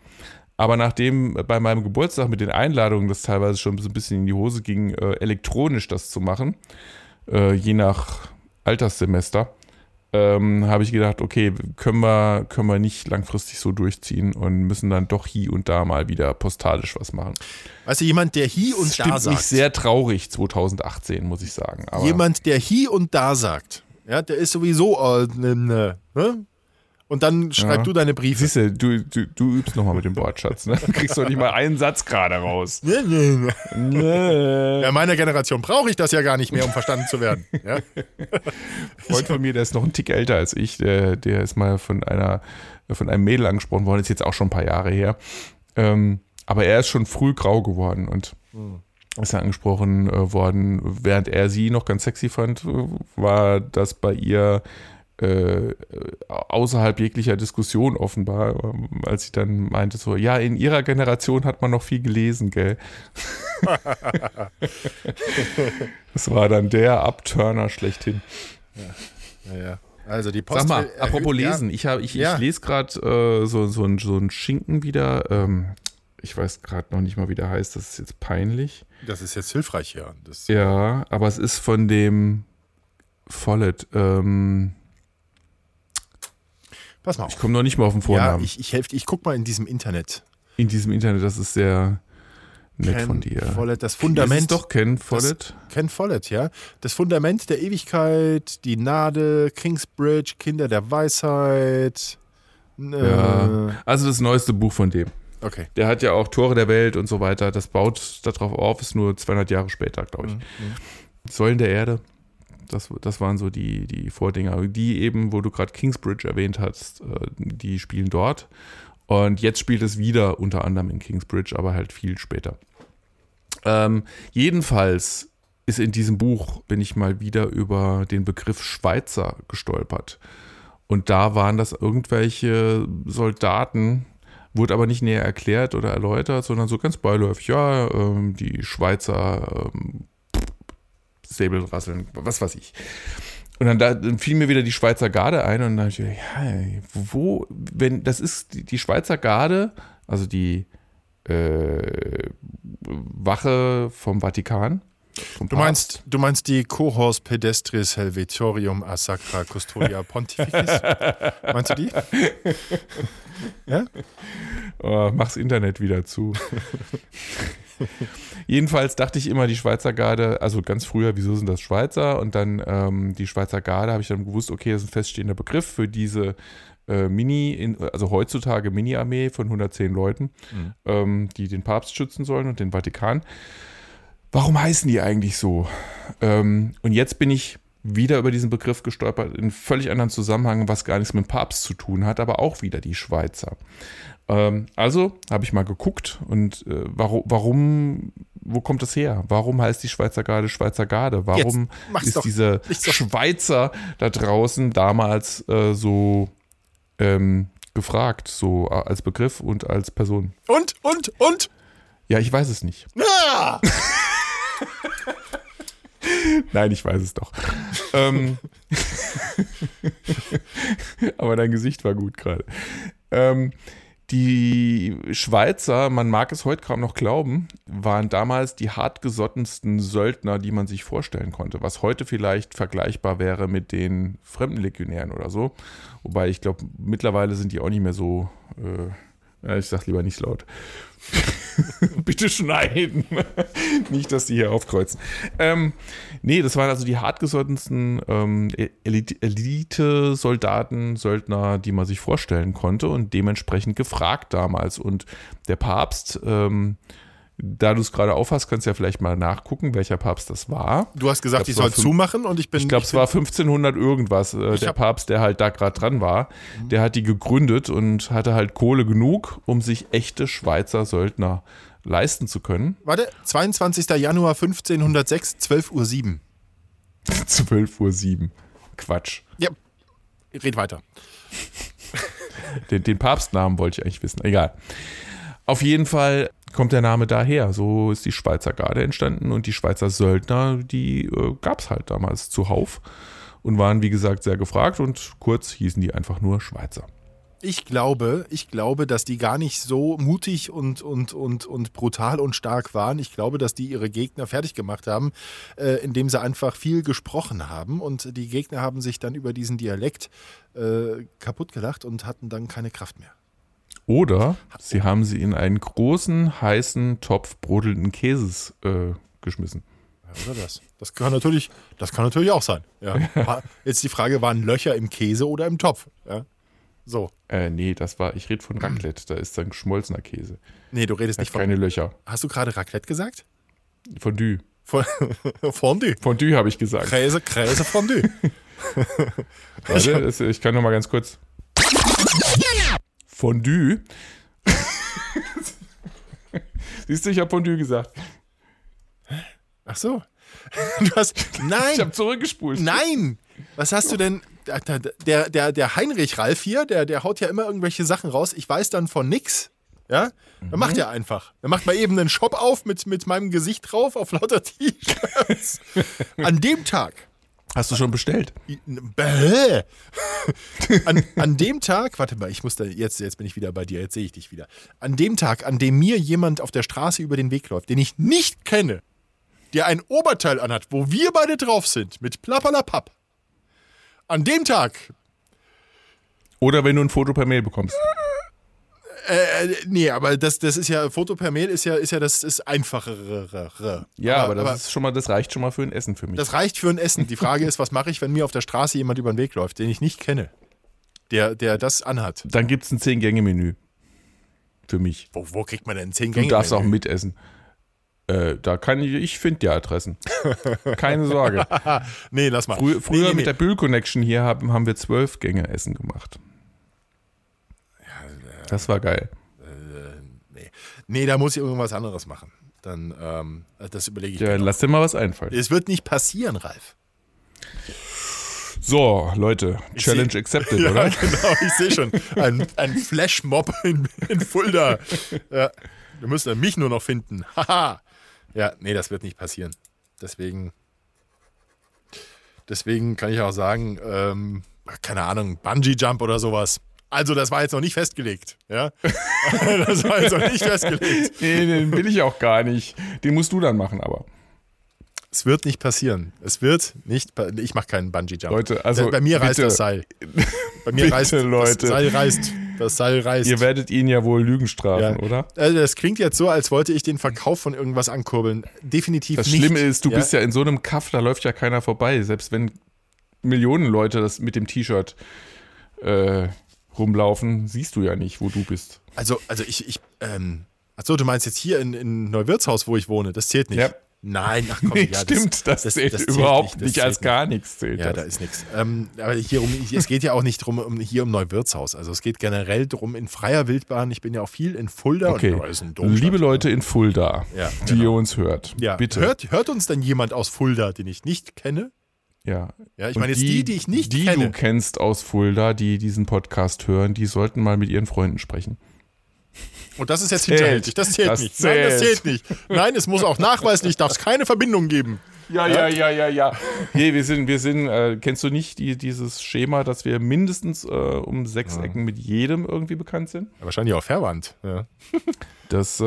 Aber nachdem bei meinem Geburtstag mit den Einladungen das teilweise schon so ein bisschen in die Hose ging, äh, elektronisch das zu machen, äh, je nach Alterssemester, ähm, habe ich gedacht, okay, können wir, können wir nicht langfristig so durchziehen und müssen dann doch hier und da mal wieder postalisch was machen. Weißt du, jemand, der hier und Das da stimmt sagt. mich sehr traurig 2018, muss ich sagen. Jemand, der hier und da sagt. Ja, der ist sowieso äh, ne, ne, ne? Und dann schreib Ja. du deine Briefe. Siehst du, du, du, übst nochmal mit dem Wortschatz, ne? Du kriegst doch nicht mal einen Satz gerade raus. Ne, ne, ne. Nee. Ja, meiner Generation brauche ich das ja gar nicht mehr, um verstanden zu werden. Ja? (laughs) (laughs) Freund von mir, der ist noch ein Tick älter als ich, der, der ist mal von einer, von einem Mädel angesprochen worden, ist jetzt auch schon ein paar Jahre her. Ähm, aber er ist schon früh grau geworden und ist ja angesprochen äh, worden, während er sie noch ganz sexy fand, äh, war das bei ihr äh, außerhalb jeglicher Diskussion offenbar, ähm, als sie dann meinte so, ja, in ihrer Generation hat man noch viel gelesen, gell? (laughs) das war dann der Upturner schlechthin. Ja, ja. Also die Post Sag mal, apropos lesen, ich, hab, ich, Ja. ich lese gerade äh, so, so, ein, so ein Schinken wieder. Ähm, ich weiß gerade noch nicht mal, wie der heißt. Das ist jetzt peinlich. Ja, das ist jetzt hilfreich hier. Das, Ja, aber es ist von dem Follett. Ähm, Pass mal ich auf. komme noch nicht mal auf den Ja, Vornamen. ich, ich helfe Ich guck mal in diesem Internet. In diesem Internet, das ist sehr nett Ken von dir. Follett, das Fundament. ist doch Ken Follett. Ken Follett, ja. Das Fundament der Ewigkeit, die Gnade, Kingsbridge, Kinder der Weisheit. Äh, Ja. Also das neueste Buch von dem. Okay. Der hat ja auch Tore der Welt und so weiter. Das baut darauf auf, ist nur 200 Jahre später, glaube ich. Säulen der Erde. Das, das waren so die, die Vordinger. Die eben, wo du gerade Kingsbridge erwähnt hast, äh, die spielen dort. Und jetzt spielt es wieder unter anderem in Kingsbridge, aber halt viel später. Ähm, jedenfalls ist in diesem Buch, bin ich mal wieder über den Begriff Schweizer gestolpert. Und da waren das irgendwelche Soldaten, wurde aber nicht näher erklärt oder erläutert, sondern so ganz beiläufig, ja, ähm, die Schweizer ähm, Säbelrasseln, was weiß ich. Und dann, da, dann fiel mir wieder die Schweizer Garde ein und dann dachte ich, ja, wo, wenn, das ist die, die Schweizer Garde, also die äh, Wache vom Vatikan. vom Du meinst, du meinst die Cohors Pedestris Helvetorium a Sacra Custodia Pontificis? (laughs) meinst du die? (laughs) Oh, mach's Internet wieder zu. (laughs) (laughs) Jedenfalls dachte ich immer, die Schweizer Garde, also ganz früher, wieso sind das Schweizer? Und dann ähm, die Schweizer Garde, habe ich dann gewusst, okay, das ist ein feststehender Begriff für diese äh, Mini, in, also heutzutage Mini-Armee von 110 Leuten, ähm, die den Papst schützen sollen und den Vatikan. Warum heißen die eigentlich so? Ähm, und jetzt bin ich wieder über diesen Begriff gestolpert, in völlig anderen Zusammenhang, was gar nichts mit dem Papst zu tun hat, aber auch wieder die Schweizer. Ähm, also habe ich mal geguckt und äh, warum, warum wo kommt das her? Warum heißt die Schweizer Garde Schweizer Garde? Warum ist doch so. Schweizer da draußen damals äh, so ähm, gefragt, so äh, als Begriff und als Person? Und, und, und? Ja, ich weiß es nicht. Ah! (laughs) Nein, ich weiß es doch. ähm, aber dein Gesicht war gut gerade. Ähm, die Schweizer, man mag es heute kaum noch glauben, waren damals die hartgesottensten Söldner, die man sich vorstellen konnte, was heute vielleicht vergleichbar wäre mit den Fremdenlegionären oder so. Wobei ich glaube, mittlerweile sind die auch nicht mehr so. Äh, ja, ich sag lieber nicht laut. (laughs) Bitte schneiden. (laughs) nicht, dass die hier aufkreuzen. Ähm, nee, das waren also die hartgesottensten ähm, Elite- Elite-Soldaten, Söldner, die man sich vorstellen konnte und dementsprechend gefragt damals. Und der Papst, ähm, da du es gerade aufhast, kannst du ja vielleicht mal nachgucken, welcher Papst das war. Du hast gesagt, Ich ich, glaub, soll war fünf- zumachen und ich bin. Ich glaube, es war 1500 irgendwas. Äh, der Papst, der halt da gerade dran war, der hat die gegründet und hatte halt Kohle genug, um sich echte Schweizer Söldner leisten zu können. Warte, 22. Januar 1506, 12 Uhr 7. 12.07 (laughs) Uhr. Quatsch. Ja, red weiter. Den, den Papstnamen wollte ich eigentlich wissen. Egal. Auf jeden Fall kommt der Name daher. So ist die Schweizer Garde entstanden und die Schweizer Söldner, die äh, gab es halt damals zuhauf und waren, wie gesagt, sehr gefragt und kurz hießen die einfach nur Schweizer. Ich glaube, ich glaube, dass die gar nicht so mutig und, und, und, und brutal und stark waren. Ich glaube, dass die ihre Gegner fertig gemacht haben, äh, indem sie einfach viel gesprochen haben. Und die Gegner haben sich dann über diesen Dialekt äh, kaputt gelacht und hatten dann keine Kraft mehr. Oder sie haben sie in einen großen, heißen Topf brodelnden Käses äh, geschmissen. Ja, oder das? Das kann natürlich, das kann natürlich auch sein. Ja. (laughs) Jetzt die Frage, waren Löcher im Käse oder im Topf? So. Äh, nee, das war, ich rede von Raclette, da ist dann geschmolzener Käse. Nee, du redest nicht von. keine Löcher. Hast du gerade Raclette gesagt? Fondue. Von, (laughs) Fondue. Fondue habe ich gesagt. Käse, Käse, Fondue. (laughs) Warte, ich kann noch mal ganz kurz. Fondue. (laughs) Siehst du, ich habe Fondue gesagt. Ach so. Du hast. Ich Nein! habe zurückgespult. Nein! Was hast du denn? Der, der, der Heinrich Ralf hier, der, der haut ja immer irgendwelche Sachen raus. Ich weiß dann von nix. Ja? Dann macht er einfach. Dann macht mal eben einen Shop auf mit, mit meinem Gesicht drauf auf lauter T-Shirts. (laughs) An dem Tag. Hast du schon bestellt? Bäh. (laughs) An, an dem Tag, warte mal, ich muss da, jetzt, jetzt bin ich wieder bei dir, jetzt sehe ich dich wieder. An dem Tag, an dem mir jemand auf der Straße über den Weg läuft, den ich nicht kenne, der ein Oberteil anhat, wo wir beide drauf sind, mit Plappalapapp. An dem Tag, Oder wenn du ein Foto per Mail bekommst. Äh, nee, aber das, das ist ja, Foto per Mail ist ja, ist ja das ist einfachere. Ja, aber, das ist schon mal, das reicht schon mal für ein Essen für mich. Das reicht für ein Essen. Die Frage ist, was mache ich, wenn mir auf der Straße jemand über den Weg läuft, den ich nicht kenne, der, der das anhat? Dann gibt es ein 10-Gänge-Menü. Für mich. Wo, wo kriegt man denn zehn Du Gänge? darfst auch mitessen. Äh, da kann ich, ich finde die Adressen. (laughs) Keine Sorge. Nee, lass mal. Frü früher nee, nee, mit der Bühl Connection hier haben, haben wir zwölf Gänge Essen gemacht. Das war geil. nee. nee, da muss ich irgendwas anderes machen. Dann, ähm, das überlege ich Ja, mir. lass dir mal was einfallen. Es wird nicht passieren, Ralf. So, Leute, Challenge seh- accepted, (laughs) Ja, oder? genau, ich sehe schon. Ein, ein Flashmob in, in Fulda. Ja, wir müssen mich nur noch finden. (laughs) Haha. ja, nee, das wird nicht passieren. Deswegen, deswegen kann ich auch sagen, ähm, keine Ahnung, Bungee-Jump oder sowas. Also, das war jetzt noch nicht festgelegt. Ja? (laughs) das war jetzt noch nicht festgelegt. Nee, den will ich auch gar nicht. Den musst du dann machen, aber. Es wird nicht passieren. Es wird nicht. Ich mache keinen Bungee-Jump. Leute, also bei mir reißt bitte. das Seil. Bei mir (laughs) Bitte, reißt Leute. das Seil reißt. Das Seil reißt. Ihr werdet ihn ja wohl Lügen strafen, Ja. oder? Also das klingt jetzt so, als wollte ich den Verkauf von irgendwas ankurbeln. Definitiv Das nicht. Schlimme ist, du ja? bist ja in so einem Kaff, da läuft ja keiner vorbei. Selbst wenn Millionen Leute das mit dem T-Shirt äh, rumlaufen, siehst du ja nicht, wo du bist. Also, also ich, ich, ähm, achso, du meinst jetzt hier in, in Neuwirtshaus, wo ich wohne, das zählt nicht. Ja. Nein, ach komm, (laughs) Nee, ja, stimmt, das, das- zählt das zählt überhaupt nicht, als gar nichts zählt. Ja, das. da ist nichts. Ähm, aber hier um, es geht ja auch nicht drum, um, hier um Neuwirtshaus. Also es geht generell drum in freier Wildbahn. Ich bin ja auch viel in Fulda. Okay, Und, liebe Leute in Fulda, Ja, die genau. ihr uns hört, ja, bitte. Hört, hört uns denn jemand aus Fulda, den ich nicht kenne? Ja, Ja, ich Und meine jetzt die, die ich nicht die kenne. du kennst aus Fulda, die diesen Podcast hören, die sollten mal mit ihren Freunden sprechen. Und das ist jetzt Zählt. hinterhältig. Das zählt Das nicht. Nein, das zählt. zählt nicht. Nein, es muss auch nachweislich, darf es keine Verbindung geben. Ja, ja, ja, ja, ja. Nee, wir sind, wir sind, äh, kennst du nicht die, dieses Schema, dass wir mindestens äh, um sechs Ecken mit jedem irgendwie bekannt sind? Ja, wahrscheinlich auch Verwandt. Ja. Das äh,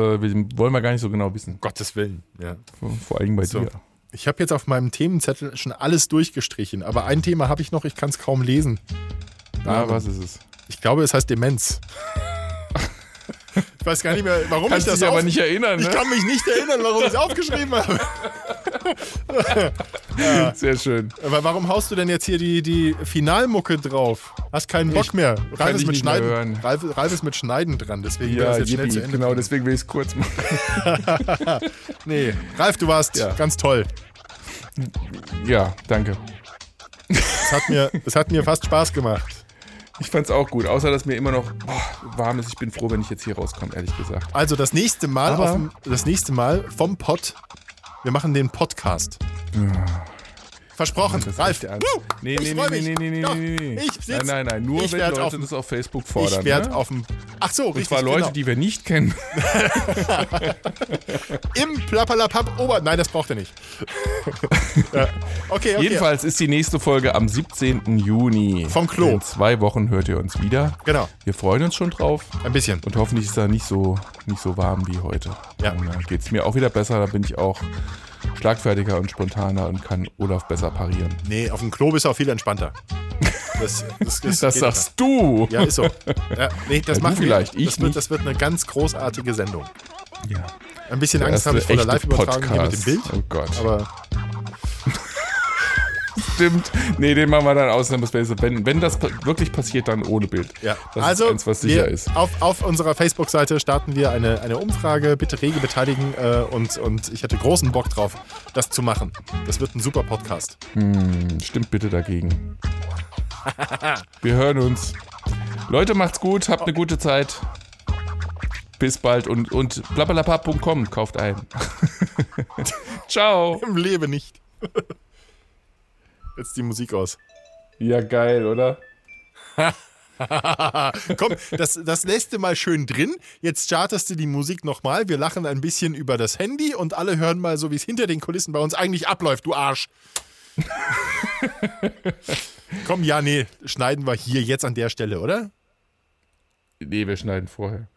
wollen wir gar nicht so genau wissen. Gottes Willen. Ja. Vor, vor allem bei So. dir. Ich habe jetzt auf meinem Themenzettel schon alles durchgestrichen, aber ein Thema habe ich noch, ich kann es kaum lesen. Na, was ist es? Ich glaube, es heißt Demenz. Ich weiß gar nicht mehr, warum Kannst ich das dich aber nicht erinnern, Ich ne? kann mich nicht erinnern, warum ich es aufgeschrieben habe. (laughs) Sehr schön. Aber warum haust du denn jetzt hier die, die Finalmucke drauf? Hast keinen Bock mehr. Ralf ist, ich mit Schneiden. Ralf, Ralf ist mit Schneiden dran, deswegen Ja, das jetzt schnell zu Ende. genau, bringen. deswegen will ich es kurz machen. (laughs) Nee, Ralf, du warst Ja. ganz toll. Ja, danke. Es hat, mir, es hat mir fast Spaß gemacht. Ich fand's auch gut, außer dass mir immer noch boah, warm ist. Ich bin froh, wenn ich jetzt hier rauskomme, ehrlich gesagt. Also das nächste Mal, dem, das nächste Mal vom Pod, wir machen den Podcast. Versprochen, Das ist Ralf. Nee, ich nee, nee, nee, nee, nee, Doch, nee, nee. Ich sitz, Nein, nein, nein. Nur wenn Leute auf, das auf Facebook fordern. Ich werde ne? auf dem. Ach so, Und richtig. zwar Leute, genau. die wir nicht kennen. (laughs) Im Plappalapapp Ober. Nein, das braucht er nicht. (laughs) ja. Okay, okay. Jedenfalls ist die nächste Folge am 17. Juni. Vom Klo. In zwei Wochen hört ihr uns wieder. Genau, Wir freuen uns schon drauf. ein bisschen. Und hoffentlich ist er nicht so, nicht so warm wie heute. Ja. Dann äh, geht es mir auch wieder besser. Da bin ich auch schlagfertiger und spontaner und kann Olaf besser parieren. Nee, auf dem Klo bist du auch viel entspannter. Das, das, (laughs) das, Das sagst du. Ja, ist so. Ja, nee, das Ja, machen vielleicht, wir. ich das, wird, das wird eine ganz großartige Sendung. Ja. Ein bisschen Angst habe ich vor der Live-Übertragung mit dem Bild. Oh Gott. Aber Stimmt. Nee, den machen wir dann aus. Dann müssen wir so- Wenn, wenn das wirklich passiert, dann ohne Bild. ja, Das also ist eins, was sicher wir, ist. Auf, auf unserer Facebook-Seite starten wir eine, eine Umfrage. Bitte rege beteiligen äh, und, und ich hätte großen Bock drauf, das zu machen. Das wird ein super Podcast. Stimmt bitte dagegen. (laughs) Wir hören uns. Leute, macht's gut, habt eine gute Zeit. Bis bald und, und blablabla.com kauft ein. (laughs) Ciao. Im Leben nicht. (laughs) Jetzt die Musik aus. Ja, geil, oder? (laughs) Komm, das, das lässt du mal schön drin. Jetzt startest du die Musik nochmal. Wir lachen ein bisschen über das Handy und alle hören mal so, wie es hinter den Kulissen bei uns eigentlich abläuft, du Arsch. (laughs) Komm, ja, nee, schneiden wir hier jetzt an der Stelle, oder? Nee, wir schneiden vorher.